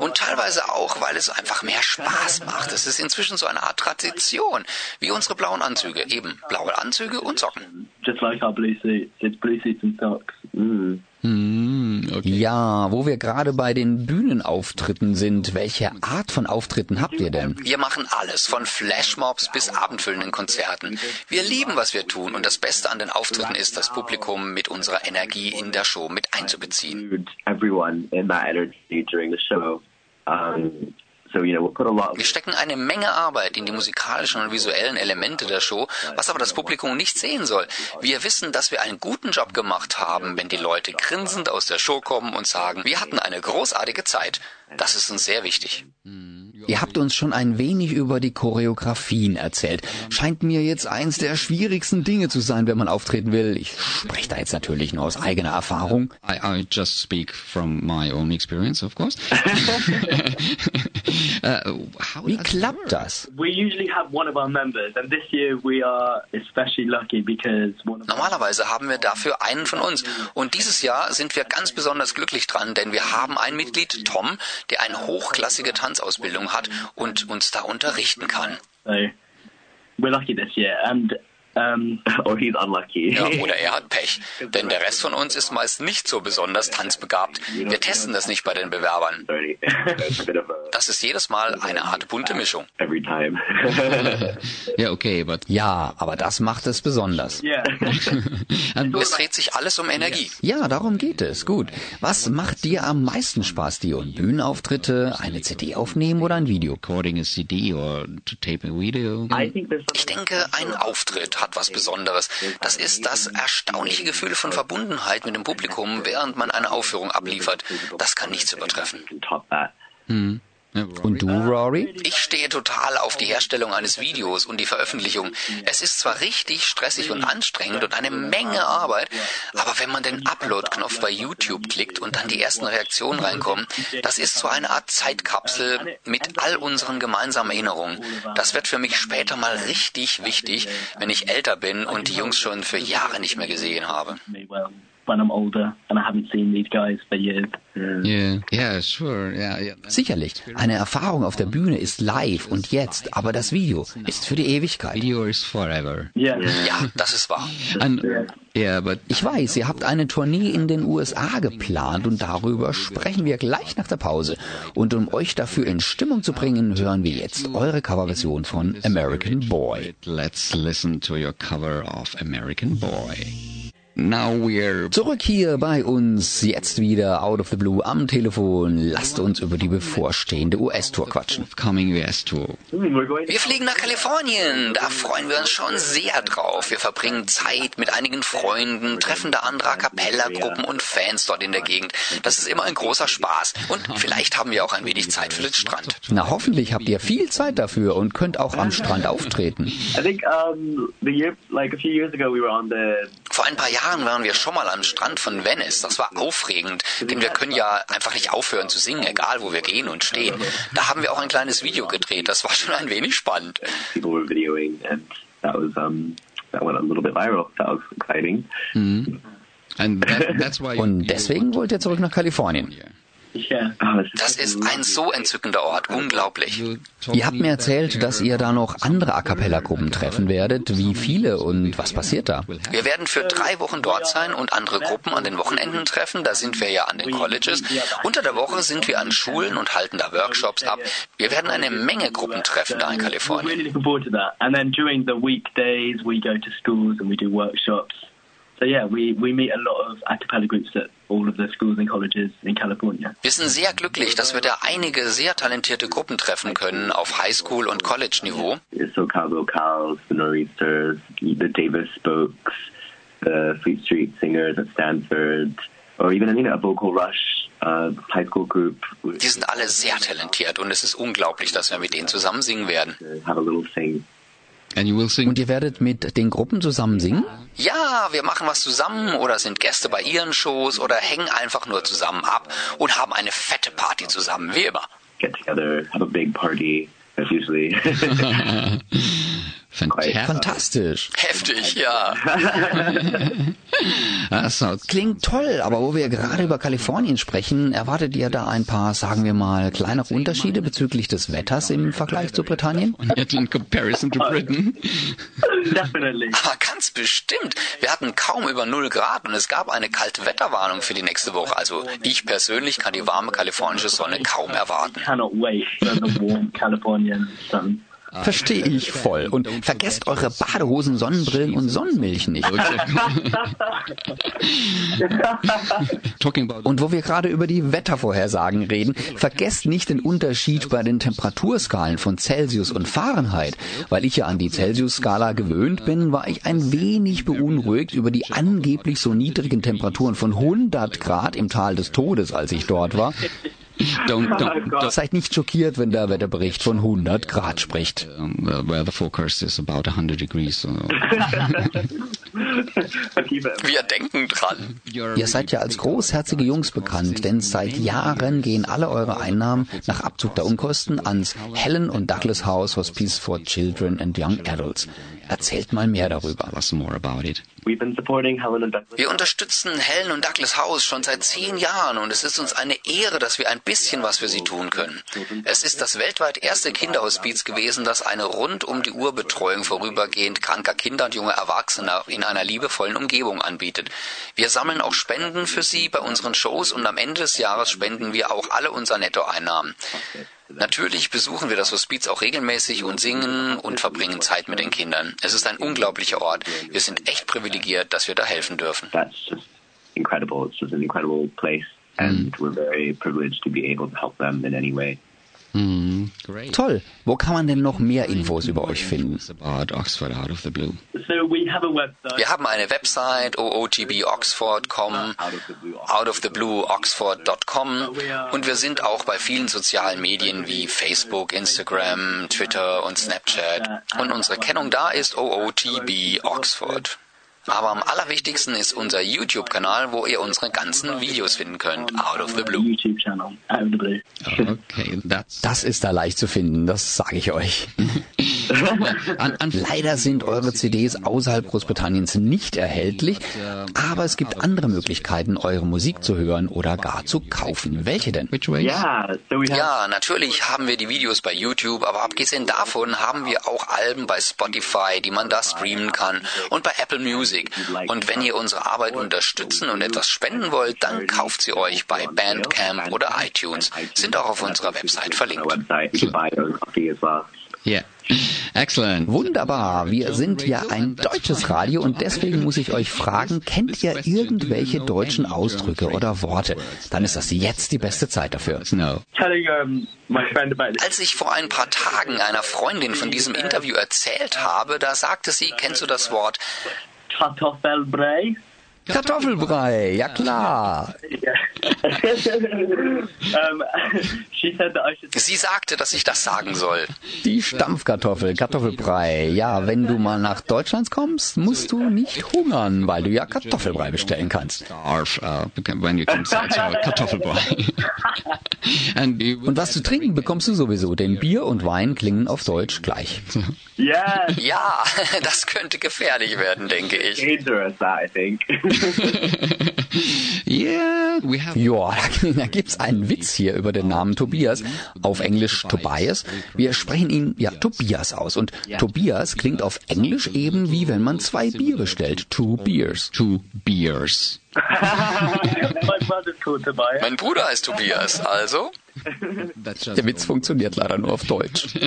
Und teilweise auch, weil es einfach mehr Spaß macht. Es ist inzwischen so eine Art Tradition, wie unsere blauen Anzüge. Eben blaue Anzüge und Socken. Just like our blue suits. It's blue suits and socks. Mm. Mm, okay. Ja, wo wir gerade bei den Bühnenauftritten sind, welche Art von Auftritten habt ihr denn? Wir machen alles, von Flashmobs bis abendfüllenden Konzerten. Wir lieben, was wir tun und das Beste an den Auftritten ist, das Publikum mit unserer Energie in der Show mit einzubeziehen. Include everyone in that energy during the show. Um, Wir stecken eine Menge Arbeit in die musikalischen und visuellen Elemente der Show, was aber das Publikum nicht sehen soll. Wir wissen, dass wir einen guten Job gemacht haben, wenn die Leute grinsend aus der Show kommen und sagen, wir hatten eine großartige Zeit. Das ist uns sehr wichtig. Ihr habt uns schon ein wenig über die Choreografien erzählt. Scheint mir jetzt eins der schwierigsten Dinge zu sein, wenn man auftreten will. Ich spreche da jetzt natürlich nur aus eigener Erfahrung. I, I just speak from my own experience, of course. uh, how Wie klappt das? We usually have one of our members, and this year we are especially lucky because one of Normalerweise haben wir dafür einen von uns. Und dieses Jahr sind wir ganz besonders glücklich dran, denn wir haben ein Mitglied, Tom, der eine hochklassige Tanzausbildung hat und uns da unterrichten kann. so we're lucky this year, and um, or he's unlucky. Ja, oder er hat Pech. Denn der Rest von uns ist meist nicht so besonders tanzbegabt. Wir testen das nicht bei den Bewerbern. Das ist jedes Mal eine Art bunte Mischung. every time. Yeah, okay, but Ja, aber das macht es besonders. Es dreht sich alles um Energie. Ja, darum geht es. Gut. Was macht dir am meisten Spaß, Dion? Bühnenauftritte, eine CD aufnehmen oder ein Video? recording a CD or to tape a video. I think there's Ich denke, ein Auftritt hat was Besonderes. Das ist das erstaunliche Gefühl von Verbundenheit mit dem Publikum, während man eine Aufführung abliefert. Das kann nichts übertreffen. can Yeah, Und du, Rory? Ich stehe total auf die Herstellung eines Videos und die Veröffentlichung. Es ist zwar richtig stressig und anstrengend und eine Menge Arbeit, aber wenn man den Upload-Knopf bei YouTube klickt und dann die ersten Reaktionen reinkommen, das ist so eine Art Zeitkapsel mit all unseren gemeinsamen Erinnerungen. Das wird für mich später mal richtig wichtig, wenn ich älter bin und die Jungs schon für Jahre nicht mehr gesehen habe. Me well when I'm older and I haven't seen these guys for years. Yeah, yeah, sure, yeah, yeah. Sicherlich. Eine Erfahrung auf der Bühne ist live und jetzt, aber das Video ist für die Ewigkeit. Video is forever. Yeah. Ja, das ist wahr. And yeah, but Ich weiß, ihr habt eine Tournee in den USA geplant und darüber sprechen wir gleich nach der Pause. Und um euch dafür in Stimmung zu bringen, hören wir jetzt eure Coverversion von American Boy. let's listen to your cover of American Boy. Now we're Zurück hier bei uns, jetzt wieder out of the blue am Telefon. Lasst uns über die bevorstehende US-Tour quatschen. coming US tour. We're going Wir fliegen nach Kalifornien. Da freuen wir uns schon sehr drauf. Wir verbringen Zeit mit einigen Freunden, treffen da andere A Cappella-Gruppen und Fans dort in der Gegend. Das ist immer ein großer Spaß. Und vielleicht haben wir auch ein wenig Zeit für den Strand. Na, hoffentlich habt ihr viel Zeit dafür und könnt auch am Strand auftreten. Vor ein paar Jahren waren wir schon mal am Strand von Venice. Das war aufregend, denn wir können ja einfach nicht aufhören zu singen, egal wo wir gehen und stehen. Da haben wir auch ein kleines Video gedreht. Das war schon ein wenig spannend. why Und deswegen wollt ihr zurück nach Kalifornien. Das ist ein so entzückender Ort, unglaublich. Ihr habt mir erzählt, dass ihr da noch andere A Cappella-Gruppen treffen werdet. Wie viele und was passiert da? Wir werden für drei Wochen dort sein und andere Gruppen an den Wochenenden treffen. Da sind wir ja an den Colleges. Unter der Woche sind wir an Schulen und halten da Workshops ab. Wir werden eine Menge Gruppen treffen da in Kalifornien. So yeah, we, we meet a lot of a cappella groups at Wir sind sehr glücklich, dass wir da einige sehr talentierte Gruppen treffen können auf Highschool- und College-Niveau. So Cal Vocals, the Nor'easters, the Davis Spokes, the Fleet Street Singers at Stanford, or even you know, a Vocal Rush uh, high school group. Die sind alle sehr talentiert und es ist unglaublich, dass wir mit denen zusammen singen werden. Have a little sing. Und ihr werdet mit den Gruppen zusammen singen? Ja, wir machen was zusammen oder sind Gäste bei ihren Shows oder hängen einfach nur zusammen ab und haben eine fette Party zusammen, wie immer. Get together, have a big party. That's usually. Fantastisch. Heftig, ja. Klingt toll, aber wo wir gerade über Kalifornien sprechen, erwartet ihr da ein paar, sagen wir mal, kleinere Unterschiede bezüglich des Wetters im Vergleich zu Britannien? In comparison to Britain. Definitely. Aber ganz bestimmt. Wir hatten kaum über 0 Grad und es gab eine kalte Wetterwarnung für die nächste Woche. Also ich persönlich kann die warme kalifornische Sonne kaum erwarten. Verstehe ich voll. Und vergesst eure Badehosen, Sonnenbrillen und Sonnenmilch nicht. Und wo wir gerade über die Wettervorhersagen reden, vergesst nicht den Unterschied bei den Temperaturskalen von Celsius und Fahrenheit. Weil ich ja an die Celsius-Skala gewöhnt bin, war ich ein wenig beunruhigt über die angeblich so niedrigen Temperaturen von 100 Grad im Tal des Todes, als ich dort war. Don't, don't, don't. Seid nicht schockiert, wenn der Wetterbericht von 100 Grad spricht. Um, the weather forecast is about 100 degrees. Wir denken dran. Ihr seid ja als großherzige Jungs bekannt, denn seit Jahren gehen alle eure Einnahmen nach Abzug der Unkosten ans Helen und Douglas House Hospice for Children and Young Adults. Erzählt mal mehr darüber. Tell us more about it. We've been supporting Helen and Douglas. Wir unterstützen Helen und Douglas House schon seit zehn Jahren und es ist uns eine Ehre, dass wir ein bisschen was für sie tun können. Es ist das weltweit erste Kinderhospiz gewesen, das eine rund um die Uhr Betreuung vorübergehend kranker Kinder und junge Erwachsene in einer liebevollen Umgebung anbietet. Wir sammeln auch Spenden für sie bei unseren Shows und am Ende des Jahres spenden wir auch alle unsere Nettoeinnahmen. Natürlich besuchen wir das Hospiz auch regelmäßig und singen und verbringen Zeit mit den Kindern. Es ist ein unglaublicher Ort. Wir sind echt privilegiert, dass wir da helfen dürfen. Incredible. It's just an incredible place, and we're very privileged to be able to help them in any way. Mm, great. Toll. Wo kann man denn noch mehr Infos über euch finden? Wir haben eine Website ootboxford.com, outoftheblueoxford.com und wir sind auch bei vielen sozialen Medien wie Facebook, Instagram, Twitter und Snapchat. Und unsere Kennung da ist OOTB Oxford. Aber am allerwichtigsten ist unser YouTube-Kanal, wo ihr unsere ganzen Videos finden könnt. Out of the Blue. YouTube channel, Out of the Blue. Okay, that's Das ist da leicht zu finden, das sage ich euch. an, an, Leider sind eure CDs außerhalb Großbritanniens nicht erhältlich, aber es gibt andere Möglichkeiten, eure Musik zu hören oder gar zu kaufen. Welche denn? which ways? Yeah, so we have. Ja, natürlich haben wir die Videos bei YouTube, aber abgesehen davon haben wir auch Alben bei Spotify, die man da streamen kann und bei Apple Music. Und wenn ihr unsere Arbeit unterstützen und etwas spenden wollt, dann kauft sie euch bei Bandcamp oder iTunes. Sind auch auf unserer Website our verlinkt. Yeah. Excellent. Wunderbar, wir sind ja ein deutsches Radio und deswegen muss ich euch fragen, kennt ihr irgendwelche deutschen Ausdrücke oder Worte? Dann ist das jetzt die beste Zeit dafür. No. This. Als ich vor ein paar Tagen einer Freundin von diesem Interview erzählt habe, da sagte sie, kennst du das Wort Kartoffelbrei. Kartoffelbrei, ja klar. I should. Sie sagte, dass ich das sagen soll. Die Stampfkartoffel, Kartoffelbrei. Ja, wenn du mal nach Deutschland kommst, musst du nicht hungern, weil du ja Kartoffelbrei bestellen kannst. You, Und was zu trinken bekommst du sowieso, denn Bier und Wein klingen auf Deutsch gleich. Ja, das könnte gefährlich werden, denke ich. Dangerous, that I think. Yeah, we have Ja, da gibt's einen Witz hier über den Namen Tobias. Auf Englisch Tobias. Wir sprechen ihn ja Tobias aus. Und Tobias klingt auf Englisch eben wie wenn man zwei Bier bestellt. Two beers. Two beers. mein Bruder heißt Tobias, also? Der Witz funktioniert leider nur auf Deutsch.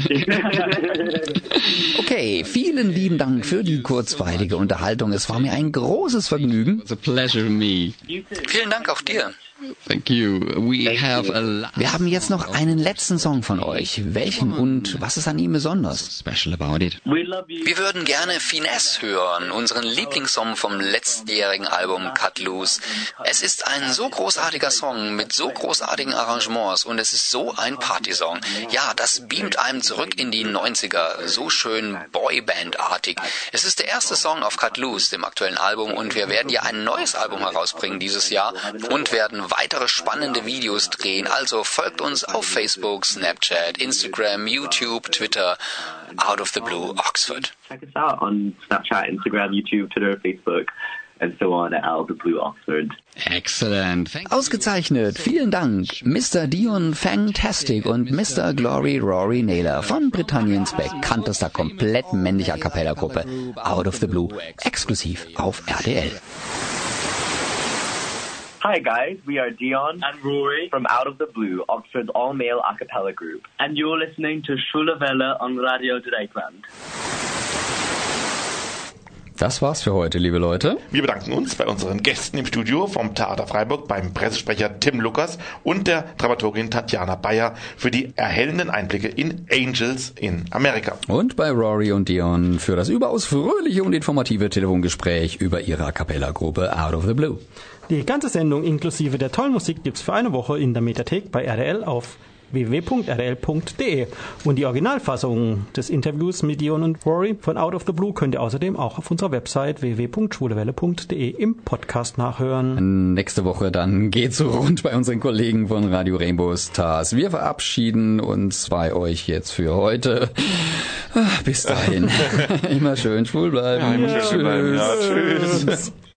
Okay, vielen lieben Dank für die kurzweilige Unterhaltung. Es war mir ein großes Vergnügen. Vielen Dank auch dir. Thank you. We have a Wir haben jetzt noch einen letzten Song von euch. Welchen und was ist an ihm besonders? Special about it. Wir würden gerne Finesse hören, unseren Lieblingssong vom letztjährigen Album Cut Loose. Es ist ein so großartiger Song mit so großartigen Arrangements und es ist so ein Partysong. Ja, das beamt einem zurück in die 90er, so schön Boyband-artig. Es ist der erste Song auf Cut Loose, dem aktuellen Album und wir werden ja ein neues Album herausbringen dieses Jahr und werden weitere spannende Videos drehen. Also folgt uns auf Facebook, Snapchat, Instagram, YouTube, Twitter. Out of the Blue Oxford. Check us out on Snapchat, Instagram, YouTube, Twitter, Facebook. And so on at Out of the Blue Oxford. Excellent. Ausgezeichnet. Vielen Dank. Mr. Dion Fantastic und Mr. Glory Rory Naylor von Britanniens bekanntester komplett männlicher Cappella-Gruppe. Out of the Blue. Exklusiv auf RDL. Hi guys, we are Dion and Rory from Out of the Blue, Oxford's all-male a cappella group. And you're listening to Schule Welle on Radio Dreieckland. Das war's für heute, liebe Leute. Wir bedanken uns bei unseren Gästen im Studio vom Theater Freiburg, beim Pressesprecher Tim Lukas und der Dramaturgin Tatjana Bayer für die erhellenden Einblicke in Angels in Amerika. Und bei Rory und Dion für das überaus fröhliche und informative Telefongespräch über ihre A Cappella-Gruppe Out of the Blue. Die ganze Sendung inklusive der tollen Musik gibt's für eine Woche in der Mediathek bei RDL auf www.rdl.de. Und die Originalfassung des Interviews mit Dion und Rory von Out of the Blue könnt ihr außerdem auch auf unserer Website www.schwulewelle.de im Podcast nachhören. Nächste Woche dann geht's so rund bei unseren Kollegen von Radio Rainbow Stars. Wir verabschieden uns bei euch jetzt für heute. Bis dahin. immer schön schwul bleiben. Ja, immer schön schwul bleiben. Ja, tschüss.